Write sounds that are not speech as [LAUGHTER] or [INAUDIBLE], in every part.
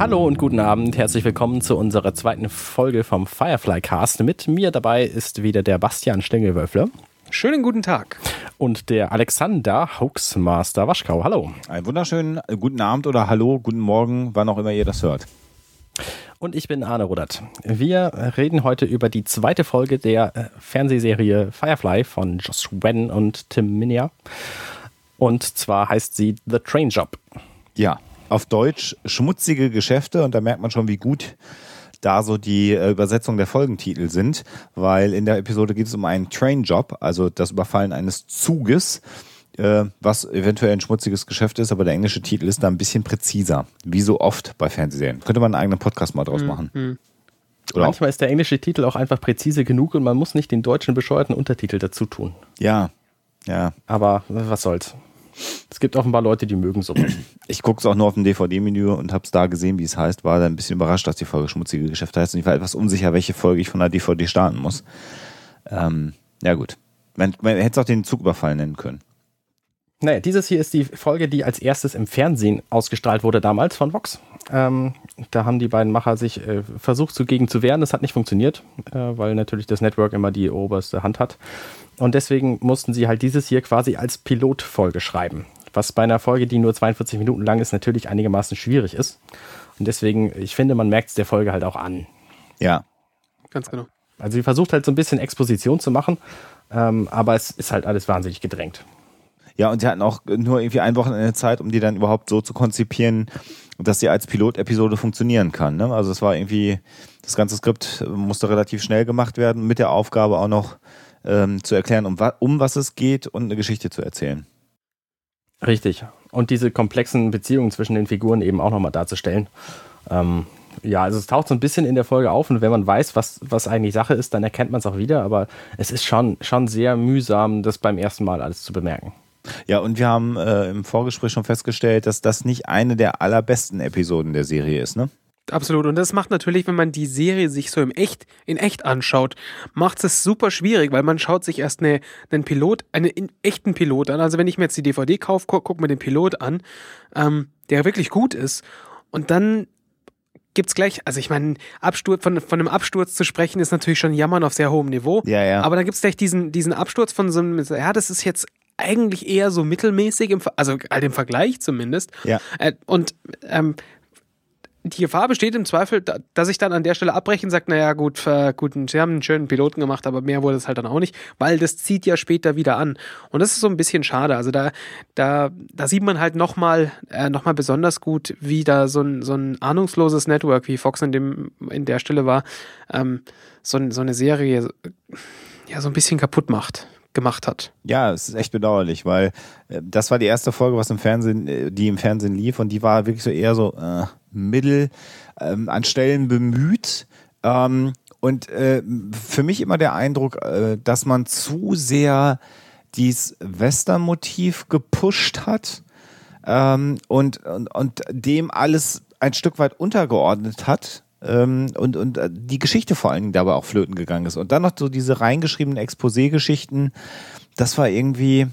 Hallo und guten Abend. Herzlich willkommen zu unserer zweiten Folge vom Firefly Cast. Mit mir dabei ist wieder der Bastian Stengelwölfle. Schönen guten Tag. Und der Alexander Hoaxmaster Waschkau. Hallo. Einen wunderschönen äh, guten Abend oder Hallo, guten Morgen, wann auch immer ihr das hört. Und ich bin Arne Rudert. Wir reden heute über die zweite Folge der äh, Fernsehserie Firefly von Joss Whedon und Tim Minia. Und zwar heißt sie The Train Job. Ja, auf Deutsch schmutzige Geschäfte und da merkt man schon, wie gut da so die äh, Übersetzung der Folgentitel sind, weil in der Episode geht es um einen Train-Job, also das Überfallen eines Zuges, äh, was eventuell ein schmutziges Geschäft ist, aber der englische Titel ist da ein bisschen präziser, wie so oft bei Fernsehserien. Könnte man einen eigenen Podcast mal draus machen. Mhm. Oder Manchmal auch. ist der englische Titel auch einfach präzise genug und man muss nicht den deutschen bescheuerten Untertitel dazu tun. Ja, ja. Aber was soll's. Es gibt offenbar Leute, die mögen so. Ich gucke es auch nur auf dem DVD-Menü und habe es da gesehen, wie es heißt. War da ein bisschen überrascht, dass die Folge Schmutzige Geschäfte heißt. Und ich war etwas unsicher, welche Folge ich von der DVD starten muss. Ähm, ja, gut. Man, man hätte es auch den Zugüberfall nennen können. Naja, dieses hier ist die Folge, die als erstes im Fernsehen ausgestrahlt wurde damals von Vox. Ähm, da haben die beiden Macher sich äh, versucht, zugegen zu wehren. Das hat nicht funktioniert, äh, weil natürlich das Network immer die oberste Hand hat. Und deswegen mussten sie halt dieses hier quasi als Pilotfolge schreiben. Was bei einer Folge, die nur 42 Minuten lang ist, natürlich einigermaßen schwierig ist. Und deswegen, ich finde, man merkt es der Folge halt auch an. Ja. Ganz genau. Also sie versucht halt so ein bisschen Exposition zu machen, ähm, aber es ist halt alles wahnsinnig gedrängt. Ja, und sie hatten auch nur irgendwie ein Wochenende Zeit, um die dann überhaupt so zu konzipieren, dass sie als Pilotepisode funktionieren kann. Ne? Also es war irgendwie, das ganze Skript musste relativ schnell gemacht werden, mit der Aufgabe auch noch ähm, zu erklären, um, um was es geht und eine Geschichte zu erzählen. Richtig. Und diese komplexen Beziehungen zwischen den Figuren eben auch nochmal darzustellen. Ähm, ja, also es taucht so ein bisschen in der Folge auf und wenn man weiß, was, was eigentlich Sache ist, dann erkennt man es auch wieder, aber es ist schon, schon sehr mühsam, das beim ersten Mal alles zu bemerken. Ja, und wir haben äh, im Vorgespräch schon festgestellt, dass das nicht eine der allerbesten Episoden der Serie ist, ne? Absolut. Und das macht natürlich, wenn man die Serie sich so im echt, in echt anschaut, macht es super schwierig, weil man schaut sich erst eine, einen Pilot, einen echten Pilot an. Also wenn ich mir jetzt die DVD kaufe, guck, guck mir den Pilot an, ähm, der wirklich gut ist. Und dann gibt's gleich, also ich meine, Absturz, von, von einem Absturz zu sprechen, ist natürlich schon Jammern auf sehr hohem Niveau. Ja, ja. Aber dann gibt's gleich diesen, diesen Absturz von so einem, ja, das ist jetzt eigentlich eher so mittelmäßig, im, also halt im Vergleich zumindest. Ja. Äh, und ähm, die Gefahr besteht im Zweifel, dass ich dann an der Stelle abbreche und sage, naja gut, äh, gut, sie haben einen schönen Piloten gemacht, aber mehr wurde es halt dann auch nicht, weil das zieht ja später wieder an. Und das ist so ein bisschen schade. Also da, da, da sieht man halt nochmal äh, noch besonders gut, wie da so ein, so ein ahnungsloses Network, wie Fox in, dem, in der Stelle war, ähm, so, so eine Serie ja so ein bisschen kaputt macht gemacht hat. Ja, es ist echt bedauerlich, weil äh, das war die erste Folge, was im Fernsehen, äh, die im Fernsehen lief und die war wirklich so eher so äh, mittel ähm, an Stellen bemüht. Ähm, und äh, für mich immer der Eindruck, äh, dass man zu sehr dieses Western-Motiv gepusht hat ähm, und, und, und dem alles ein Stück weit untergeordnet hat und, und äh, die Geschichte vor allen Dingen dabei auch flöten gegangen ist. Und dann noch so diese reingeschriebenen Exposé-Geschichten, das war irgendwie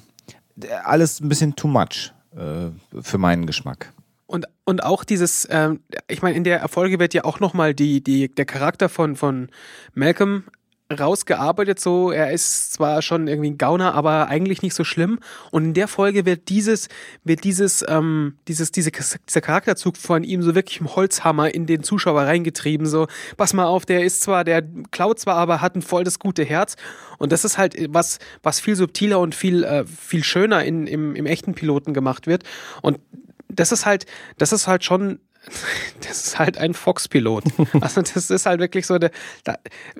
äh, alles ein bisschen too much äh, für meinen Geschmack. Und, und auch dieses, ähm, ich meine, in der Erfolge wird ja auch nochmal die, die, der Charakter von, von Malcolm rausgearbeitet, so er ist zwar schon irgendwie ein Gauner, aber eigentlich nicht so schlimm. Und in der Folge wird dieses, wird dieses, ähm, dieses, diese, dieser Charakterzug von ihm so wirklich im Holzhammer in den Zuschauer reingetrieben. So, pass mal auf, der ist zwar, der klaut zwar, aber hat ein voll das gute Herz. Und das ist halt was, was viel subtiler und viel, äh, viel schöner in, im, im echten Piloten gemacht wird. Und das ist halt, das ist halt schon [LAUGHS] das ist halt ein Fox-Pilot. [LAUGHS] Also das ist halt wirklich so eine, da,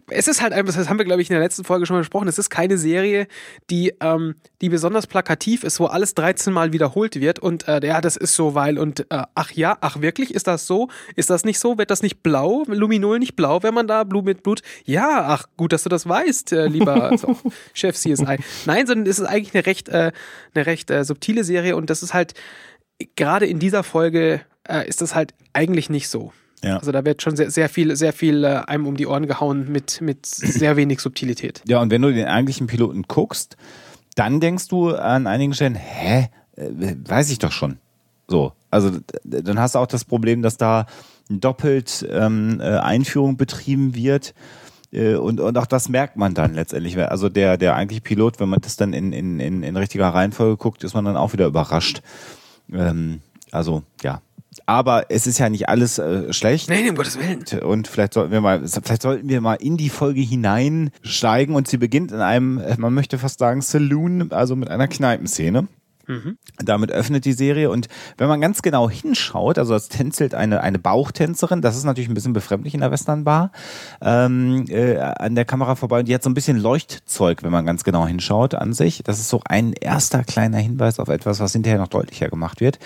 es ist halt einfach, das haben wir glaube ich in der letzten Folge schon mal besprochen, es ist keine Serie, die, ähm, die besonders plakativ ist, wo alles 13 Mal wiederholt wird und äh, ja, das ist so, weil und äh, ach ja, ach wirklich, ist das so? Ist das nicht so? Wird das nicht blau? Luminol nicht blau, wenn man da Blut mit Blut? Ja, ach gut, dass du das weißt, äh, lieber [LAUGHS] also, Chef CSI. Nein, sondern es ist eigentlich eine recht, äh, eine recht äh, subtile Serie und das ist halt gerade in dieser Folge äh, ist das halt eigentlich nicht so. Ja. Also da wird schon sehr, sehr viel, sehr viel äh, einem um die Ohren gehauen mit, mit sehr wenig Subtilität. Ja, und wenn du den eigentlichen Piloten guckst, dann denkst du an einigen Stellen, hä, äh, weiß ich doch schon. So, also dann hast du auch das Problem, dass da doppelt ähm, äh, Einführung betrieben wird. Äh, und, und auch das merkt man dann letztendlich. Also der, der eigentliche Pilot, wenn man das dann in, in, in, in richtiger Reihenfolge guckt, ist man dann auch wieder überrascht. Ähm, also ja, aber es ist ja nicht alles äh, schlecht. Nein, um Gottes Willen. Und vielleicht sollten wir mal, vielleicht sollten wir mal in die Folge hineinsteigen und sie beginnt in einem, äh, man möchte fast sagen, Saloon, also mit einer Kneipenszene. Mhm. Damit öffnet die Serie und wenn man ganz genau hinschaut, also es tänzelt eine, eine Bauchtänzerin, das ist natürlich ein bisschen befremdlich in der Westernbar, ähm, äh, an der Kamera vorbei und die hat so ein bisschen Leuchtzeug, wenn man ganz genau hinschaut an sich. Das ist so ein erster kleiner Hinweis auf etwas, was hinterher noch deutlicher gemacht wird.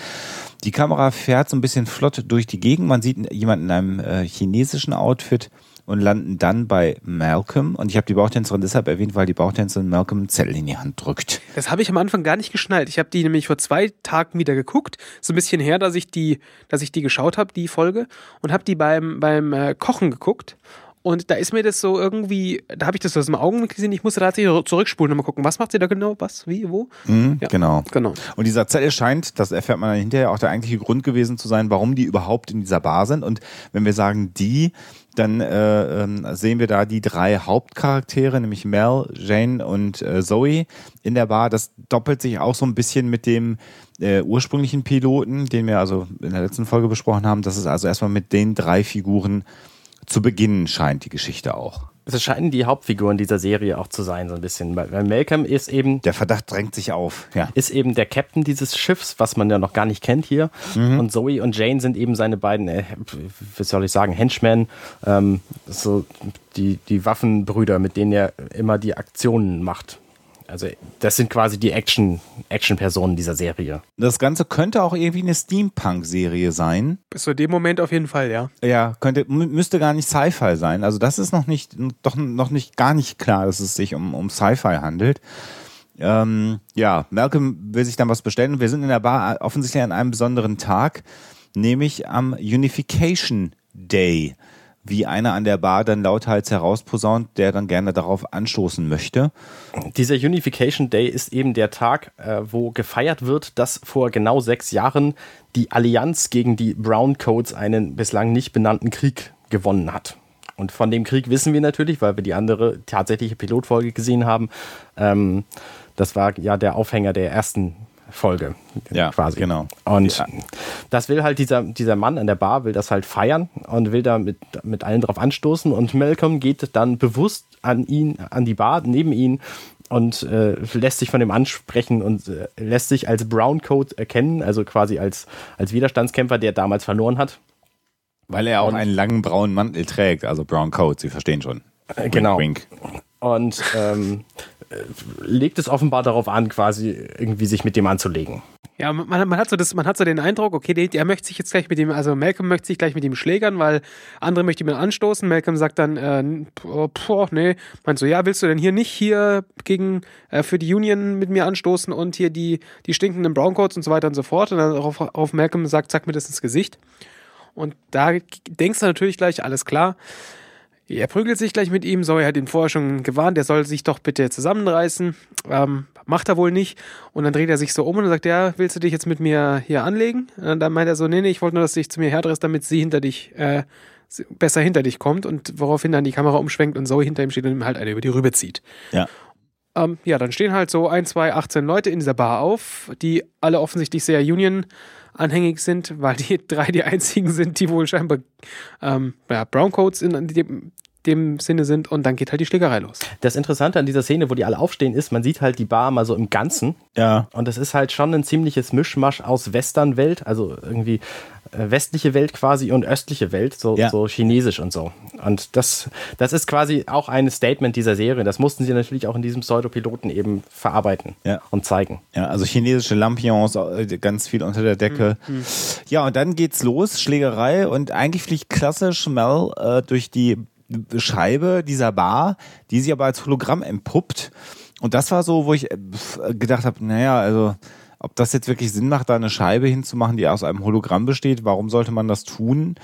Die Kamera fährt so ein bisschen flott durch die Gegend. Man sieht jemanden in einem äh, chinesischen Outfit und landen dann bei Malcolm. Und ich habe die Bauchtänzerin deshalb erwähnt, weil die Bauchtänzerin Malcolm einen Zettel in die Hand drückt. Das habe ich am Anfang gar nicht geschnallt. Ich habe die nämlich vor zwei Tagen wieder geguckt. So ein bisschen her, dass ich die, dass ich die geschaut habe, die Folge. Und habe die beim, beim äh, Kochen geguckt. Und da ist mir das so irgendwie, da habe ich das aus dem Augen gesehen, ich musste tatsächlich zurückspulen und mal gucken, was macht sie da genau, was, wie, wo? Mhm, ja, genau. genau. Und dieser Zettel scheint, das erfährt man dann hinterher, auch der eigentliche Grund gewesen zu sein, warum die überhaupt in dieser Bar sind. Und wenn wir sagen die, dann äh, äh, sehen wir da die drei Hauptcharaktere, nämlich Mel, Jane und äh, Zoe in der Bar. Das doppelt sich auch so ein bisschen mit dem äh, ursprünglichen Piloten, den wir also in der letzten Folge besprochen haben. Das ist also erstmal mit den drei Figuren zu beginnen scheint die Geschichte auch. Es scheinen die Hauptfiguren dieser Serie auch zu sein, so ein bisschen. Weil Malcolm ist eben. Der Verdacht drängt sich auf, ja. Ist eben der Captain dieses Schiffs, was man ja noch gar nicht kennt hier. Mhm. Und Zoe und Jane sind eben seine beiden, äh, wie soll ich sagen, Henchmen, ähm, so die, die Waffenbrüder, mit denen er immer die Aktionen macht. Also das sind quasi die Action, Action-Personen dieser Serie. Das Ganze könnte auch irgendwie eine Steampunk-Serie sein. Bis zu dem Moment auf jeden Fall, ja. Ja, könnte, müsste gar nicht Sci-Fi sein. Also das ist noch nicht, doch noch nicht gar nicht klar, dass es sich um, um Sci-Fi handelt. Ähm, ja, Malcolm will sich dann was bestellen. Wir sind in der Bar offensichtlich an einem besonderen Tag, nämlich am Unification Day wie einer an der Bar dann lauthals herausposaunt, der dann gerne darauf anstoßen möchte. Dieser Unification Day ist eben der Tag, äh, wo gefeiert wird, dass vor genau sechs Jahren die Allianz gegen die Brown Codes einen bislang nicht benannten Krieg gewonnen hat. Und von dem Krieg wissen wir natürlich, weil wir die andere tatsächliche Pilotfolge gesehen haben. Ähm, das war ja der Aufhänger der ersten Folge ja, quasi. Genau. Und ja. das will halt dieser, dieser Mann an der Bar, will das halt feiern und will da mit, mit allen drauf anstoßen und Malcolm geht dann bewusst an ihn, an die Bar neben ihn und äh, lässt sich von dem ansprechen und äh, lässt sich als Browncoat erkennen, also quasi als, als Widerstandskämpfer, der damals verloren hat. Weil er auch und, einen langen braunen Mantel trägt, also Brown Coat, Sie verstehen schon. Äh, genau. Wink. Und ähm, legt es offenbar darauf an, quasi irgendwie sich mit dem anzulegen. Ja, man, man, hat so das, man hat so den Eindruck, okay, der, der, möchte sich jetzt gleich mit dem, also Malcolm möchte sich gleich mit ihm schlägern, weil andere möchte ihm anstoßen. Malcolm sagt dann, äh, boah, nee, meint so, ja, willst du denn hier nicht hier gegen äh, für die Union mit mir anstoßen und hier die, die stinkenden Browncoats und so weiter und so fort. Und dann auf, auf Malcolm sagt, sag mir das ins Gesicht. Und da denkst du natürlich gleich, alles klar. Er prügelt sich gleich mit ihm. Zoe hat ihn vorher schon gewarnt, er soll sich doch bitte zusammenreißen. Ähm, macht er wohl nicht. Und dann dreht er sich so um und sagt, ja, willst du dich jetzt mit mir hier anlegen? Und dann meint er so, nee, nee, ich wollte nur, dass du dich zu mir herdrehst, damit sie hinter dich, äh, besser hinter dich kommt. Und woraufhin dann die Kamera umschwenkt und Zoe hinter ihm steht und ihm halt eine über die Rübe zieht. Ja. Ähm, ja, dann stehen halt so ein, zwei, 18 Leute in dieser Bar auf, die alle offensichtlich sehr Union anhängig sind, weil die [LAUGHS] drei die einzigen sind, die wohl scheinbar ähm, ja, Browncoats in dem Sinne sind und dann geht halt die Schlägerei los. Das Interessante an dieser Szene, wo die alle aufstehen, ist, man sieht halt die Bar mal so im Ganzen. Ja. Und das ist halt schon ein ziemliches Mischmasch aus Westernwelt, also irgendwie äh, westliche Welt quasi und östliche Welt, so, ja. so chinesisch und so. Und das, das ist quasi auch ein Statement dieser Serie. Das mussten sie natürlich auch in diesem Pseudopiloten eben verarbeiten ja. und zeigen. Ja, also chinesische Lampions, äh, ganz viel unter der Decke. Mhm. mhm. Ja, und dann geht's los, Schlägerei und eigentlich fliegt klassisch Mel äh, durch die Scheibe dieser Bar, die sich aber als Hologramm entpuppt. Und das war so, wo ich äh, gedacht habe, naja, also ob das jetzt wirklich Sinn macht, da eine Scheibe hinzumachen, die aus einem Hologramm besteht, warum sollte man das tun?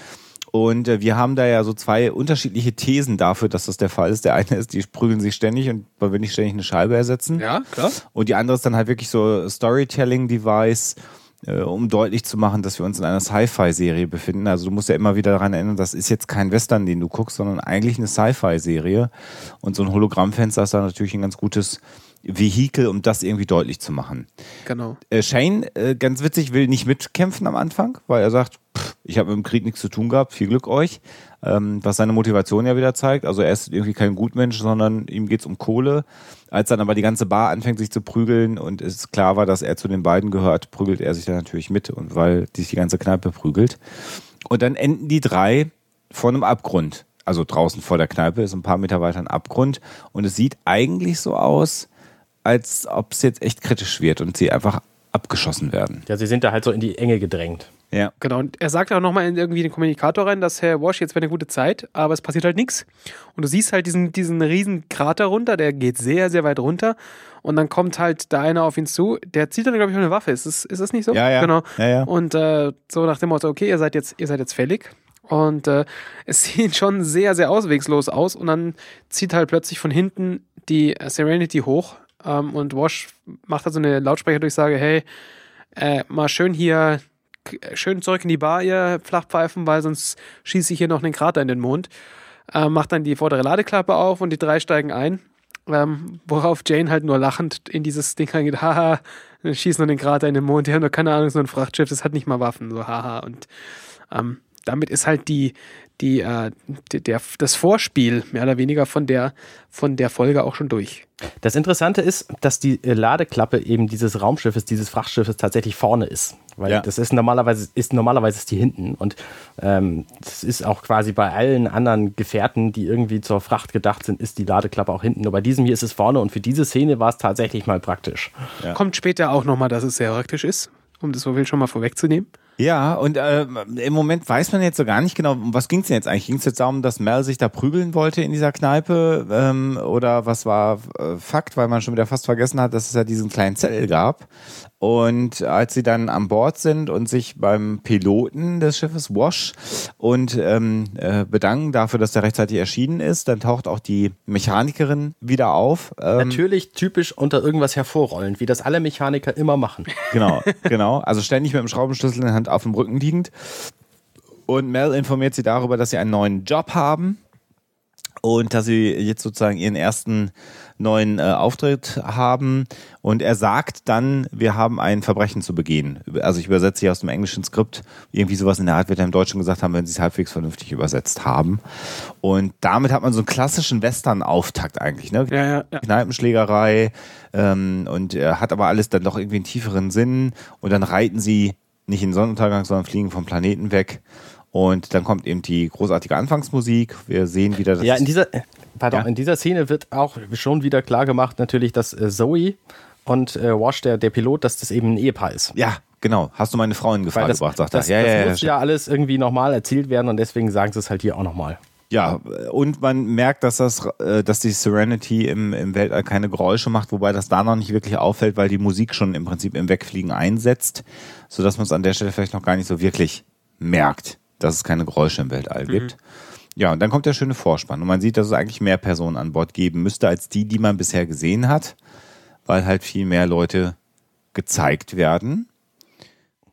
Und äh, wir haben da ja so zwei unterschiedliche Thesen dafür, dass das der Fall ist. Der eine ist, die prügeln sich ständig und man will nicht ständig eine Scheibe ersetzen. Ja, klar. Und die andere ist dann halt wirklich so Storytelling-Device, äh, um deutlich zu machen, dass wir uns in einer Sci-Fi-Serie befinden. Also du musst ja immer wieder daran erinnern, das ist jetzt kein Western, den du guckst, sondern eigentlich eine Sci-Fi-Serie. Und so ein Hologrammfenster ist da natürlich ein ganz gutes Vehikel, um das irgendwie deutlich zu machen. Genau. Äh, Shane, äh, ganz witzig, will nicht mitkämpfen am Anfang, weil er sagt, pff, ich habe mit dem Krieg nichts zu tun gehabt, viel Glück euch. Ähm, was seine Motivation ja wieder zeigt. Also er ist irgendwie kein Gutmensch, sondern ihm geht's um Kohle. Als dann aber die ganze Bar anfängt, sich zu prügeln und es klar war, dass er zu den beiden gehört, prügelt er sich dann natürlich mit und weil sich die ganze Kneipe prügelt. Und dann enden die drei vor einem Abgrund. Also draußen vor der Kneipe ist ein paar Meter weiter ein Abgrund und es sieht eigentlich so aus, als ob es jetzt echt kritisch wird und sie einfach abgeschossen werden. Ja, sie sind da halt so in die Enge gedrängt. Ja. Genau, und er sagt auch nochmal in irgendwie den Kommunikator rein, dass Herr Wash jetzt wäre eine gute Zeit, aber es passiert halt nichts. Und du siehst halt diesen, diesen riesen Krater runter, der geht sehr, sehr weit runter. Und dann kommt halt da einer auf ihn zu, der zieht dann, glaube ich, eine Waffe. Ist das, ist das nicht so? Ja, ja. Genau. Ja, ja. Und äh, so nach dem Motto, okay, ihr seid jetzt, ihr seid jetzt fällig. Und äh, [LAUGHS] es sieht schon sehr, sehr auswegslos aus. Und dann zieht halt plötzlich von hinten die Serenity hoch. Ähm, und Wash macht halt so eine Lautsprecherdurchsage, hey, äh, mal schön hier, schön zurück in die Bar, ihr Flachpfeifen, weil sonst schieße ich hier noch einen Krater in den Mond. Äh, macht dann die vordere Ladeklappe auf und die drei steigen ein. Ähm, worauf Jane halt nur lachend in dieses Ding reingeht, haha, wir schießen nur den Krater in den Mond, die haben doch keine Ahnung, so ein Frachtschiff, das hat nicht mal Waffen, so haha. Und ähm, damit ist halt die, die, äh, die, der, das Vorspiel mehr oder weniger von der, von der Folge auch schon durch. Das Interessante ist, dass die äh, Ladeklappe eben dieses Raumschiffes, dieses Frachtschiffes tatsächlich vorne ist. Weil Ja. das ist normalerweise, ist normalerweise ist die hinten. Und ähm, das ist auch quasi bei allen anderen Gefährten, die irgendwie zur Fracht gedacht sind, ist die Ladeklappe auch hinten. Nur bei diesem hier ist es vorne und für diese Szene war es tatsächlich mal praktisch. Ja. Kommt später auch nochmal, dass es sehr praktisch ist, um das so schon mal vorwegzunehmen. Ja, und äh, im Moment weiß man jetzt so gar nicht genau, um was ging es denn jetzt eigentlich? Ging es jetzt darum, dass Mel sich da prügeln wollte in dieser Kneipe? Ähm, oder was war äh, Fakt, weil man schon wieder fast vergessen hat, dass es ja diesen kleinen Zettel gab. Und als sie dann an Bord sind und sich beim Piloten des Schiffes Wash und ähm, äh, bedanken dafür, dass der rechtzeitig erschienen ist, dann taucht auch die Mechanikerin wieder auf. Ähm, Natürlich typisch unter irgendwas hervorrollend, wie das alle Mechaniker immer machen. Genau, [LAUGHS] genau. Also ständig mit dem Schraubenschlüssel in der Hand auf dem Rücken liegend. Und Mel informiert sie darüber, dass sie einen neuen Job haben und dass sie jetzt sozusagen ihren ersten neuen äh, Auftritt haben. Und er sagt dann, wir haben ein Verbrechen zu begehen. Also ich übersetze hier aus dem englischen Skript. Irgendwie sowas in der Art wird er im Deutschen gesagt haben, wenn sie es halbwegs vernünftig übersetzt haben. Und damit hat man so einen klassischen Western-Auftakt eigentlich. Ne? Ja, ja, ja. Kneipenschlägerei ähm, und äh, hat aber alles dann doch irgendwie einen tieferen Sinn und dann reiten sie nicht in den Sonnenuntergang, sondern fliegen vom Planeten weg und dann kommt eben die großartige Anfangsmusik. Wir sehen wieder das. Ja, in dieser, pardon, Ja. in dieser Szene wird auch schon wieder klar gemacht, natürlich, dass äh, Zoe und äh, Wash, der, der Pilot, dass das eben ein Ehepaar ist. ja, genau. Hast du meine Frau in Gefahr das, gebracht, sagt das, er. Ja, das ja, ja, muss ja alles irgendwie nochmal erzählt werden und deswegen sagen sie es halt hier auch nochmal. Ja, und man merkt, dass das, äh, dass die Serenity im, im Weltall keine Geräusche macht, wobei das da noch nicht wirklich auffällt, weil die Musik schon im Prinzip im Wegfliegen einsetzt, sodass man es an der Stelle vielleicht noch gar nicht so wirklich merkt, dass es keine Geräusche im Weltall gibt. Ja, und dann kommt der schöne Vorspann und man sieht, dass es eigentlich mehr Personen an Bord geben müsste als die, die man bisher gesehen hat, weil halt viel mehr Leute gezeigt werden.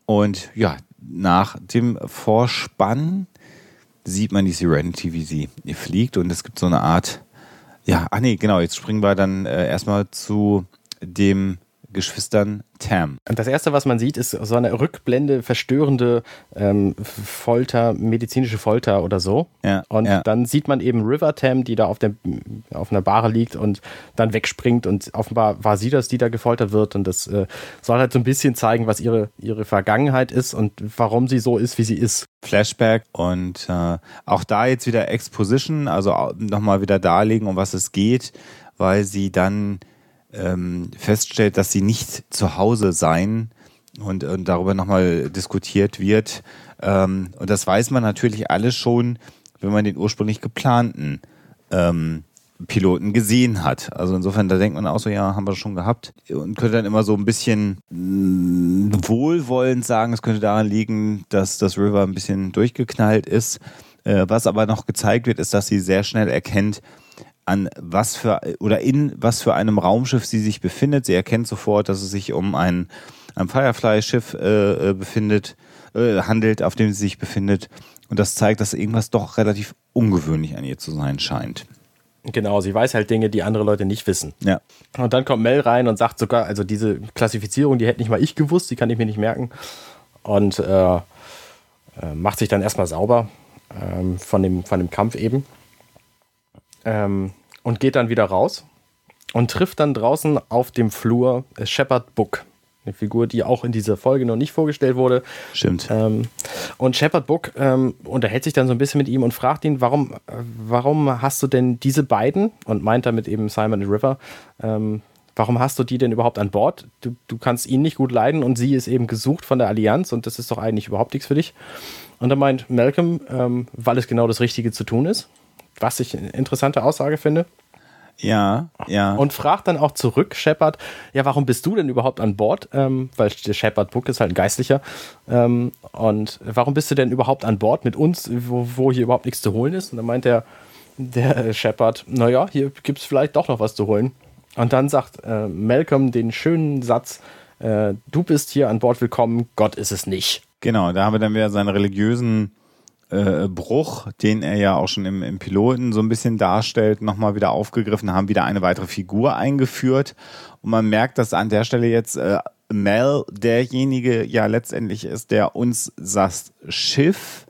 Und ja, nach dem Vorspann sieht man die Serenity, wie sie fliegt und es gibt so eine Art, ja, ah nee, genau, jetzt springen wir dann äh, erstmal zu dem Geschwistern Tam. Und das erste, was man sieht, ist so eine Rückblende, verstörende ähm, Folter, medizinische Folter oder so. Ja, und ja. dann sieht man eben River Tam, die da auf, der, auf einer Bahre liegt und dann wegspringt. Und offenbar war sie das, die da gefoltert wird. Und das äh, soll halt so ein bisschen zeigen, was ihre, ihre Vergangenheit ist und warum sie so ist, wie sie ist. Flashback und äh, auch da jetzt wieder Exposition, also nochmal wieder darlegen, um was es geht, weil sie dann ähm, feststellt, dass sie nicht zu Hause sein und, und darüber nochmal diskutiert wird. Ähm, und das weiß man natürlich alles schon, wenn man den ursprünglich geplanten ähm, Piloten gesehen hat. Also insofern, da denkt man auch so, ja, haben wir schon gehabt. Und könnte dann immer so ein bisschen mh, wohlwollend sagen, es könnte daran liegen, dass das River ein bisschen durchgeknallt ist. Äh, was aber noch gezeigt wird, ist, dass sie sehr schnell erkennt, an was für oder in was für einem Raumschiff sie sich befindet. Sie erkennt sofort, dass es sich um ein am Firefly-Schiff äh, äh, befindet, äh, handelt, auf dem sie sich befindet. Und das zeigt, dass irgendwas doch relativ ungewöhnlich an ihr zu sein scheint. Genau, sie weiß halt Dinge, die andere Leute nicht wissen. Ja. Und dann kommt Mel rein und sagt sogar, also diese Klassifizierung, die hätte nicht mal ich gewusst, die kann ich mir nicht merken. Und äh, äh, macht sich dann erstmal sauber ähm, von, dem, von dem Kampf eben. Ähm, und geht dann wieder raus und trifft dann draußen auf dem Flur Shepard Book. Eine Figur, die auch in dieser Folge noch nicht vorgestellt wurde. Stimmt. Ähm, und Shepard Book ähm, unterhält sich dann so ein bisschen mit ihm und fragt ihn, warum, äh, warum hast du denn diese beiden, und meint damit eben Simon und River, ähm, warum hast du die denn überhaupt an Bord? Du, du kannst ihn nicht gut leiden und sie ist eben gesucht von der Allianz und das ist doch eigentlich überhaupt nichts für dich. Und dann meint Malcolm, ähm, weil es genau das Richtige zu tun ist, was ich eine interessante Aussage finde. Ja, ja. Und fragt dann auch zurück, Shepard, ja, warum bist du denn überhaupt an Bord? Ähm, weil der Shepard Book ist halt ein Geistlicher. Ähm, und warum bist du denn überhaupt an Bord mit uns, wo, wo hier überhaupt nichts zu holen ist? Und dann meint der, der Shepard, naja, hier gibt es vielleicht doch noch was zu holen. Und dann sagt äh, Malcolm den schönen Satz, äh, du bist hier an Bord willkommen, Gott ist es nicht. Genau, da haben wir dann wieder seinen religiösen äh, Bruch, den er ja auch schon im, im Piloten so ein bisschen darstellt, nochmal wieder aufgegriffen, haben wieder eine weitere Figur eingeführt. Und man merkt, dass an der Stelle jetzt äh, Mel derjenige ja letztendlich ist, der uns das Schiff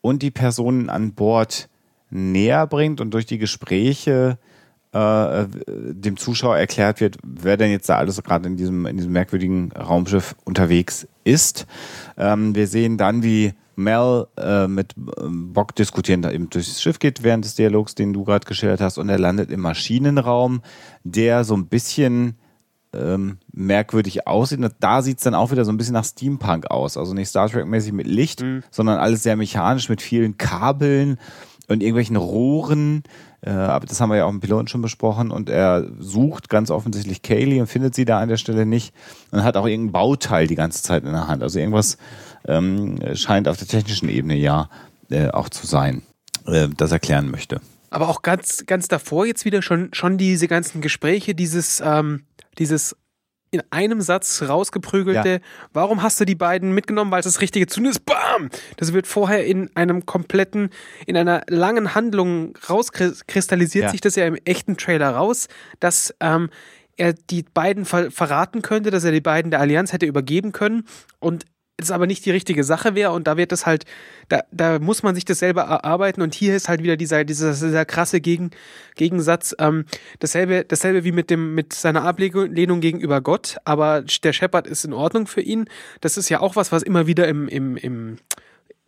und die Personen an Bord näher bringt und durch die Gespräche äh, dem Zuschauer erklärt wird, wer denn jetzt da alles gerade in diesem, in diesem merkwürdigen Raumschiff unterwegs ist. Ähm, wir sehen dann, wie Mel äh, mit ähm, Bock diskutieren, da eben durchs Schiff geht während des Dialogs, den du gerade geschildert hast, und er landet im Maschinenraum, der so ein bisschen ähm, merkwürdig aussieht. Da sieht es dann auch wieder so ein bisschen nach Steampunk aus. Also nicht Star Trek-mäßig mit Licht, mhm. sondern alles sehr mechanisch mit vielen Kabeln und irgendwelchen Rohren. Äh, aber das haben wir ja auch im Piloten schon besprochen. Und er sucht ganz offensichtlich Kaylee und findet sie da an der Stelle nicht. Und hat auch irgendein Bauteil die ganze Zeit in der Hand. Also irgendwas ähm, scheint auf der technischen Ebene ja äh, auch zu sein, äh, das erklären möchte. Aber auch ganz, ganz davor jetzt wieder schon, schon diese ganzen Gespräche, dieses, ähm, dieses in einem Satz rausgeprügelte, ja. warum hast du die beiden mitgenommen, weil es das Richtige zu tun ist? Bam! Das wird vorher in einem kompletten, in einer langen Handlung rauskristallisiert ja. sich das ja im echten Trailer raus, dass ähm, er die beiden ver verraten könnte, dass er die beiden der Allianz hätte übergeben können und es aber nicht die richtige Sache wäre und da wird das halt, da, da muss man sich das selber erarbeiten und hier ist halt wieder dieser, dieser, dieser krasse Gegen, Gegensatz, ähm, dasselbe, dasselbe wie mit dem, mit seiner Ablehnung gegenüber Gott, aber der Shepard ist in Ordnung für ihn. Das ist ja auch was, was immer wieder im, im, im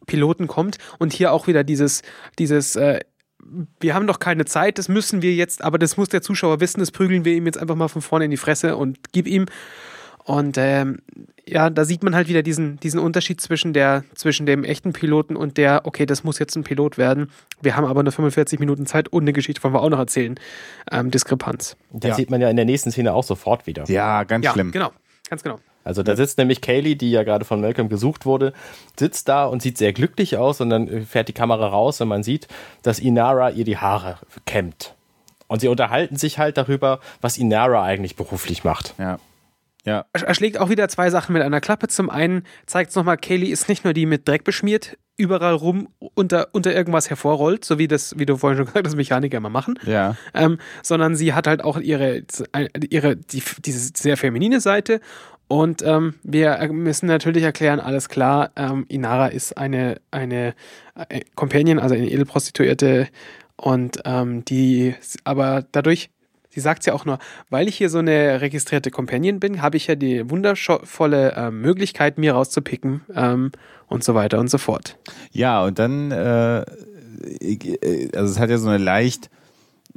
Piloten kommt und hier auch wieder dieses, dieses, äh, wir haben doch keine Zeit, das müssen wir jetzt, aber das muss der Zuschauer wissen, das prügeln wir ihm jetzt einfach mal von vorne in die Fresse und gib ihm. Und ähm, ja, da sieht man halt wieder diesen, diesen Unterschied zwischen, der, zwischen dem echten Piloten und der, okay, das muss jetzt ein Pilot werden. Wir haben aber nur 45 Minuten Zeit und eine Geschichte wollen wir auch noch erzählen. Ähm, Diskrepanz. Das ja. sieht man ja in der nächsten Szene auch sofort wieder. Ja, ganz ja, schlimm. Genau, ganz genau. Also da sitzt nämlich Kaylee, die ja gerade von Malcolm gesucht wurde, sitzt da und sieht sehr glücklich aus und dann äh, fährt die Kamera raus und man sieht, dass Inara ihr die Haare kämmt. Und sie unterhalten sich halt darüber, was Inara eigentlich beruflich macht. Ja. Ja. Er schlägt auch wieder zwei Sachen mit einer Klappe. Zum einen zeigt es nochmal, Kaylee ist nicht nur die mit Dreck beschmiert, überall rum unter, unter irgendwas hervorrollt, so wie das, wie du vorhin schon [LAUGHS] gesagt hast, Mechaniker immer machen. Ja. Ähm, sondern sie hat halt auch ihre, ihre die, diese sehr feminine Seite. Und ähm, wir müssen natürlich erklären, alles klar, ähm, Inara ist eine, eine äh, Companion, also eine Edelprostituierte und ähm, die aber dadurch Sie sagt ja auch nur, weil ich hier so eine registrierte Companion bin, habe ich ja die wundervolle äh, Möglichkeit, mir rauszupicken ähm, und so weiter und so fort. Ja, und dann, äh, also es hat ja so eine leicht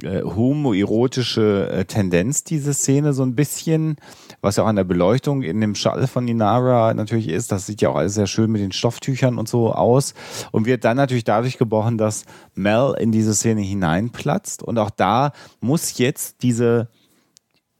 äh, homoerotische äh, Tendenz, diese Szene so ein bisschen, was ja auch an der Beleuchtung in dem Schall von Inara natürlich ist. Das sieht ja auch alles sehr schön mit den Stofftüchern und so aus. Und wird dann natürlich dadurch gebrochen, dass Mel in diese Szene hineinplatzt. Und auch da muss jetzt diese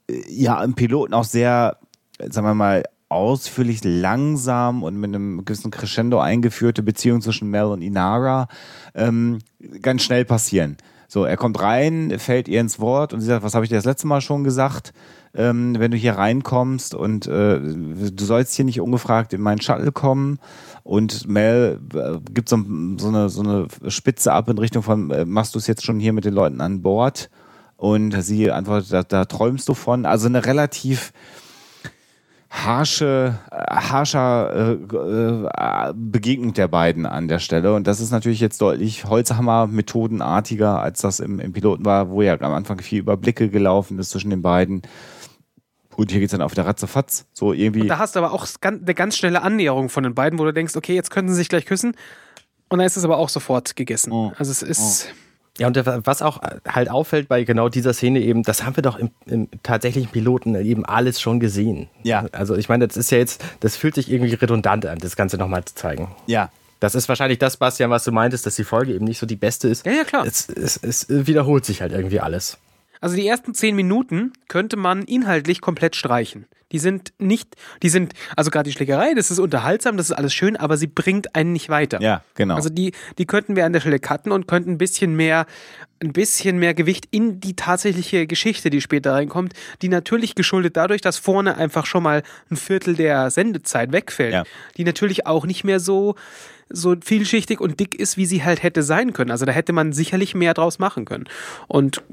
äh, ja im Piloten auch sehr, sagen wir mal, ausführlich, langsam und mit einem gewissen Crescendo eingeführte Beziehung zwischen Mel und Inara ähm, ganz schnell passieren So, er kommt rein, fällt ihr ins Wort und sie sagt, was habe ich dir das letzte Mal schon gesagt? Ähm, wenn du hier reinkommst und äh, du sollst hier nicht ungefragt in meinen Shuttle kommen. Und Mel äh, gibt so, so, eine, so eine Spitze ab in Richtung von, äh, machst du es jetzt schon hier mit den Leuten an Bord? Und sie antwortet, da, da träumst du von. Also eine relativ harsche, harscher äh, äh, Begegnung der beiden an der Stelle. Und das ist natürlich jetzt deutlich Holzhammer-methodenartiger, als das im, im Piloten war, wo ja am Anfang viel Überblicke gelaufen ist zwischen den beiden. Und hier geht es dann auf der Ratzefatz. So irgendwie. Und da hast du aber auch eine ganz schnelle Annäherung von den beiden, wo du denkst, okay, jetzt könnten sie sich gleich küssen. Und dann ist es aber auch sofort gegessen. Oh. Also es ist. Oh. Ja, und was auch halt auffällt bei genau dieser Szene eben, das haben wir doch im, im tatsächlichen Piloten eben alles schon gesehen. Ja. Also ich meine, das ist ja jetzt, das fühlt sich irgendwie redundant an, das Ganze nochmal zu zeigen. Ja. Das ist wahrscheinlich das, Bastian, was du meintest, dass die Folge eben nicht so die beste ist. Ja, ja, klar. Es, es, es wiederholt sich halt irgendwie alles. Also die ersten zehn Minuten könnte man inhaltlich komplett streichen. Die sind nicht, die sind, also gerade die Schlägerei, das ist unterhaltsam, das ist alles schön, aber sie bringt einen nicht weiter. Ja, genau. Also die, die könnten wir an der Stelle cutten und könnten ein bisschen mehr, ein bisschen mehr Gewicht in die tatsächliche Geschichte, die später reinkommt, die natürlich geschuldet dadurch, dass vorne einfach schon mal ein Viertel der Sendezeit wegfällt, ja. die natürlich auch nicht mehr so, so vielschichtig und dick ist, wie sie halt hätte sein können. Also da hätte man sicherlich mehr draus machen können. Und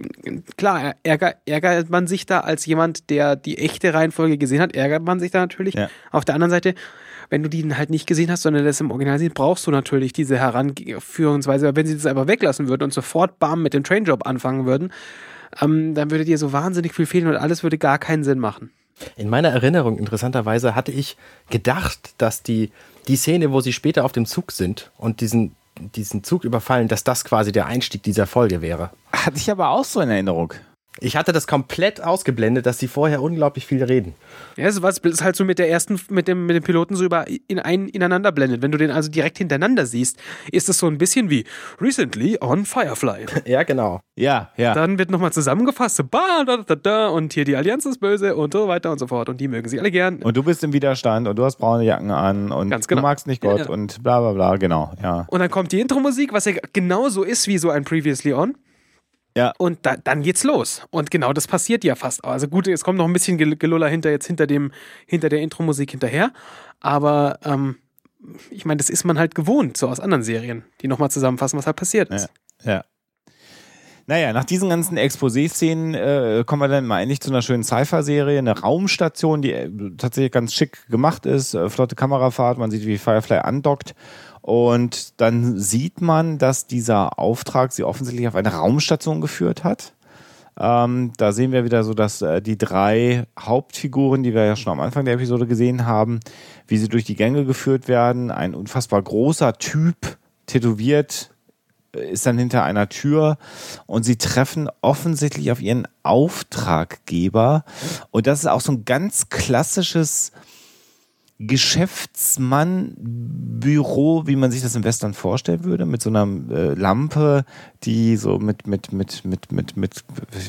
klar, ärger, ärgert man sich da als jemand, der die echte Reihenfolge gesehen hat, ärgert man sich da natürlich. Ja. Auf der anderen Seite, wenn du die halt nicht gesehen hast, sondern das im Original siehst, brauchst du natürlich diese Heranführungsweise. Wenn sie das einfach weglassen würden und sofort bam mit dem Trainjob anfangen würden, ähm, dann würde dir so wahnsinnig viel fehlen und alles würde gar keinen Sinn machen. In meiner Erinnerung, interessanterweise, hatte ich gedacht, dass die, die Szene, wo sie später auf dem Zug sind und diesen, diesen Zug überfallen, dass das quasi der Einstieg dieser Folge wäre. Hatte ich aber auch so in Erinnerung. Ich hatte das komplett ausgeblendet, dass sie vorher unglaublich viel reden. Ja, das ist halt so mit der ersten, mit dem, mit dem Piloten so über in ein, ineinander blendet. Wenn du den also direkt hintereinander siehst, ist das so ein bisschen wie Recently on Firefly. [LAUGHS] ja, genau. Ja, ja. Dann wird nochmal zusammengefasst, so, bah, da, da, da, und hier die Allianz ist böse und so weiter und so fort. Und die mögen sie alle gern. Und du bist im Widerstand und du hast braune Jacken an und Ganz genau. du magst nicht Gott ja, ja. und bla bla bla, genau, ja. Und dann kommt die Intro-Musik, was ja genauso ist wie so ein Previously On. Ja. Und da, dann geht's los. Und genau das passiert ja fast. Also gut, es kommt noch ein bisschen Geluller hinter jetzt hinter dem, hinter der Intro-Musik hinterher. Aber ähm, ich meine, das ist man halt gewohnt, so aus anderen Serien, die nochmal zusammenfassen, was halt passiert ist. Ja. ja. Naja, nach diesen ganzen Exposé-Szenen äh, kommen wir dann mal endlich zu einer schönen Cypher-Serie, eine Raumstation, die äh, tatsächlich ganz schick gemacht ist, äh, flotte Kamerafahrt, man sieht, wie Firefly andockt und dann sieht man, dass dieser Auftrag sie offensichtlich auf eine Raumstation geführt hat. Ähm, da sehen wir wieder so, dass äh, die drei Hauptfiguren, die wir ja schon am Anfang der Episode gesehen haben, wie sie durch die Gänge geführt werden. Ein unfassbar großer Typ, tätowiert, äh, ist dann hinter einer Tür und sie treffen offensichtlich auf ihren Auftraggeber. Und das ist auch so ein ganz klassisches Geschäftsmannbüro, wie man sich das im Western vorstellen würde, mit so einer äh, Lampe, die so mit, mit, mit, mit, mit, mit,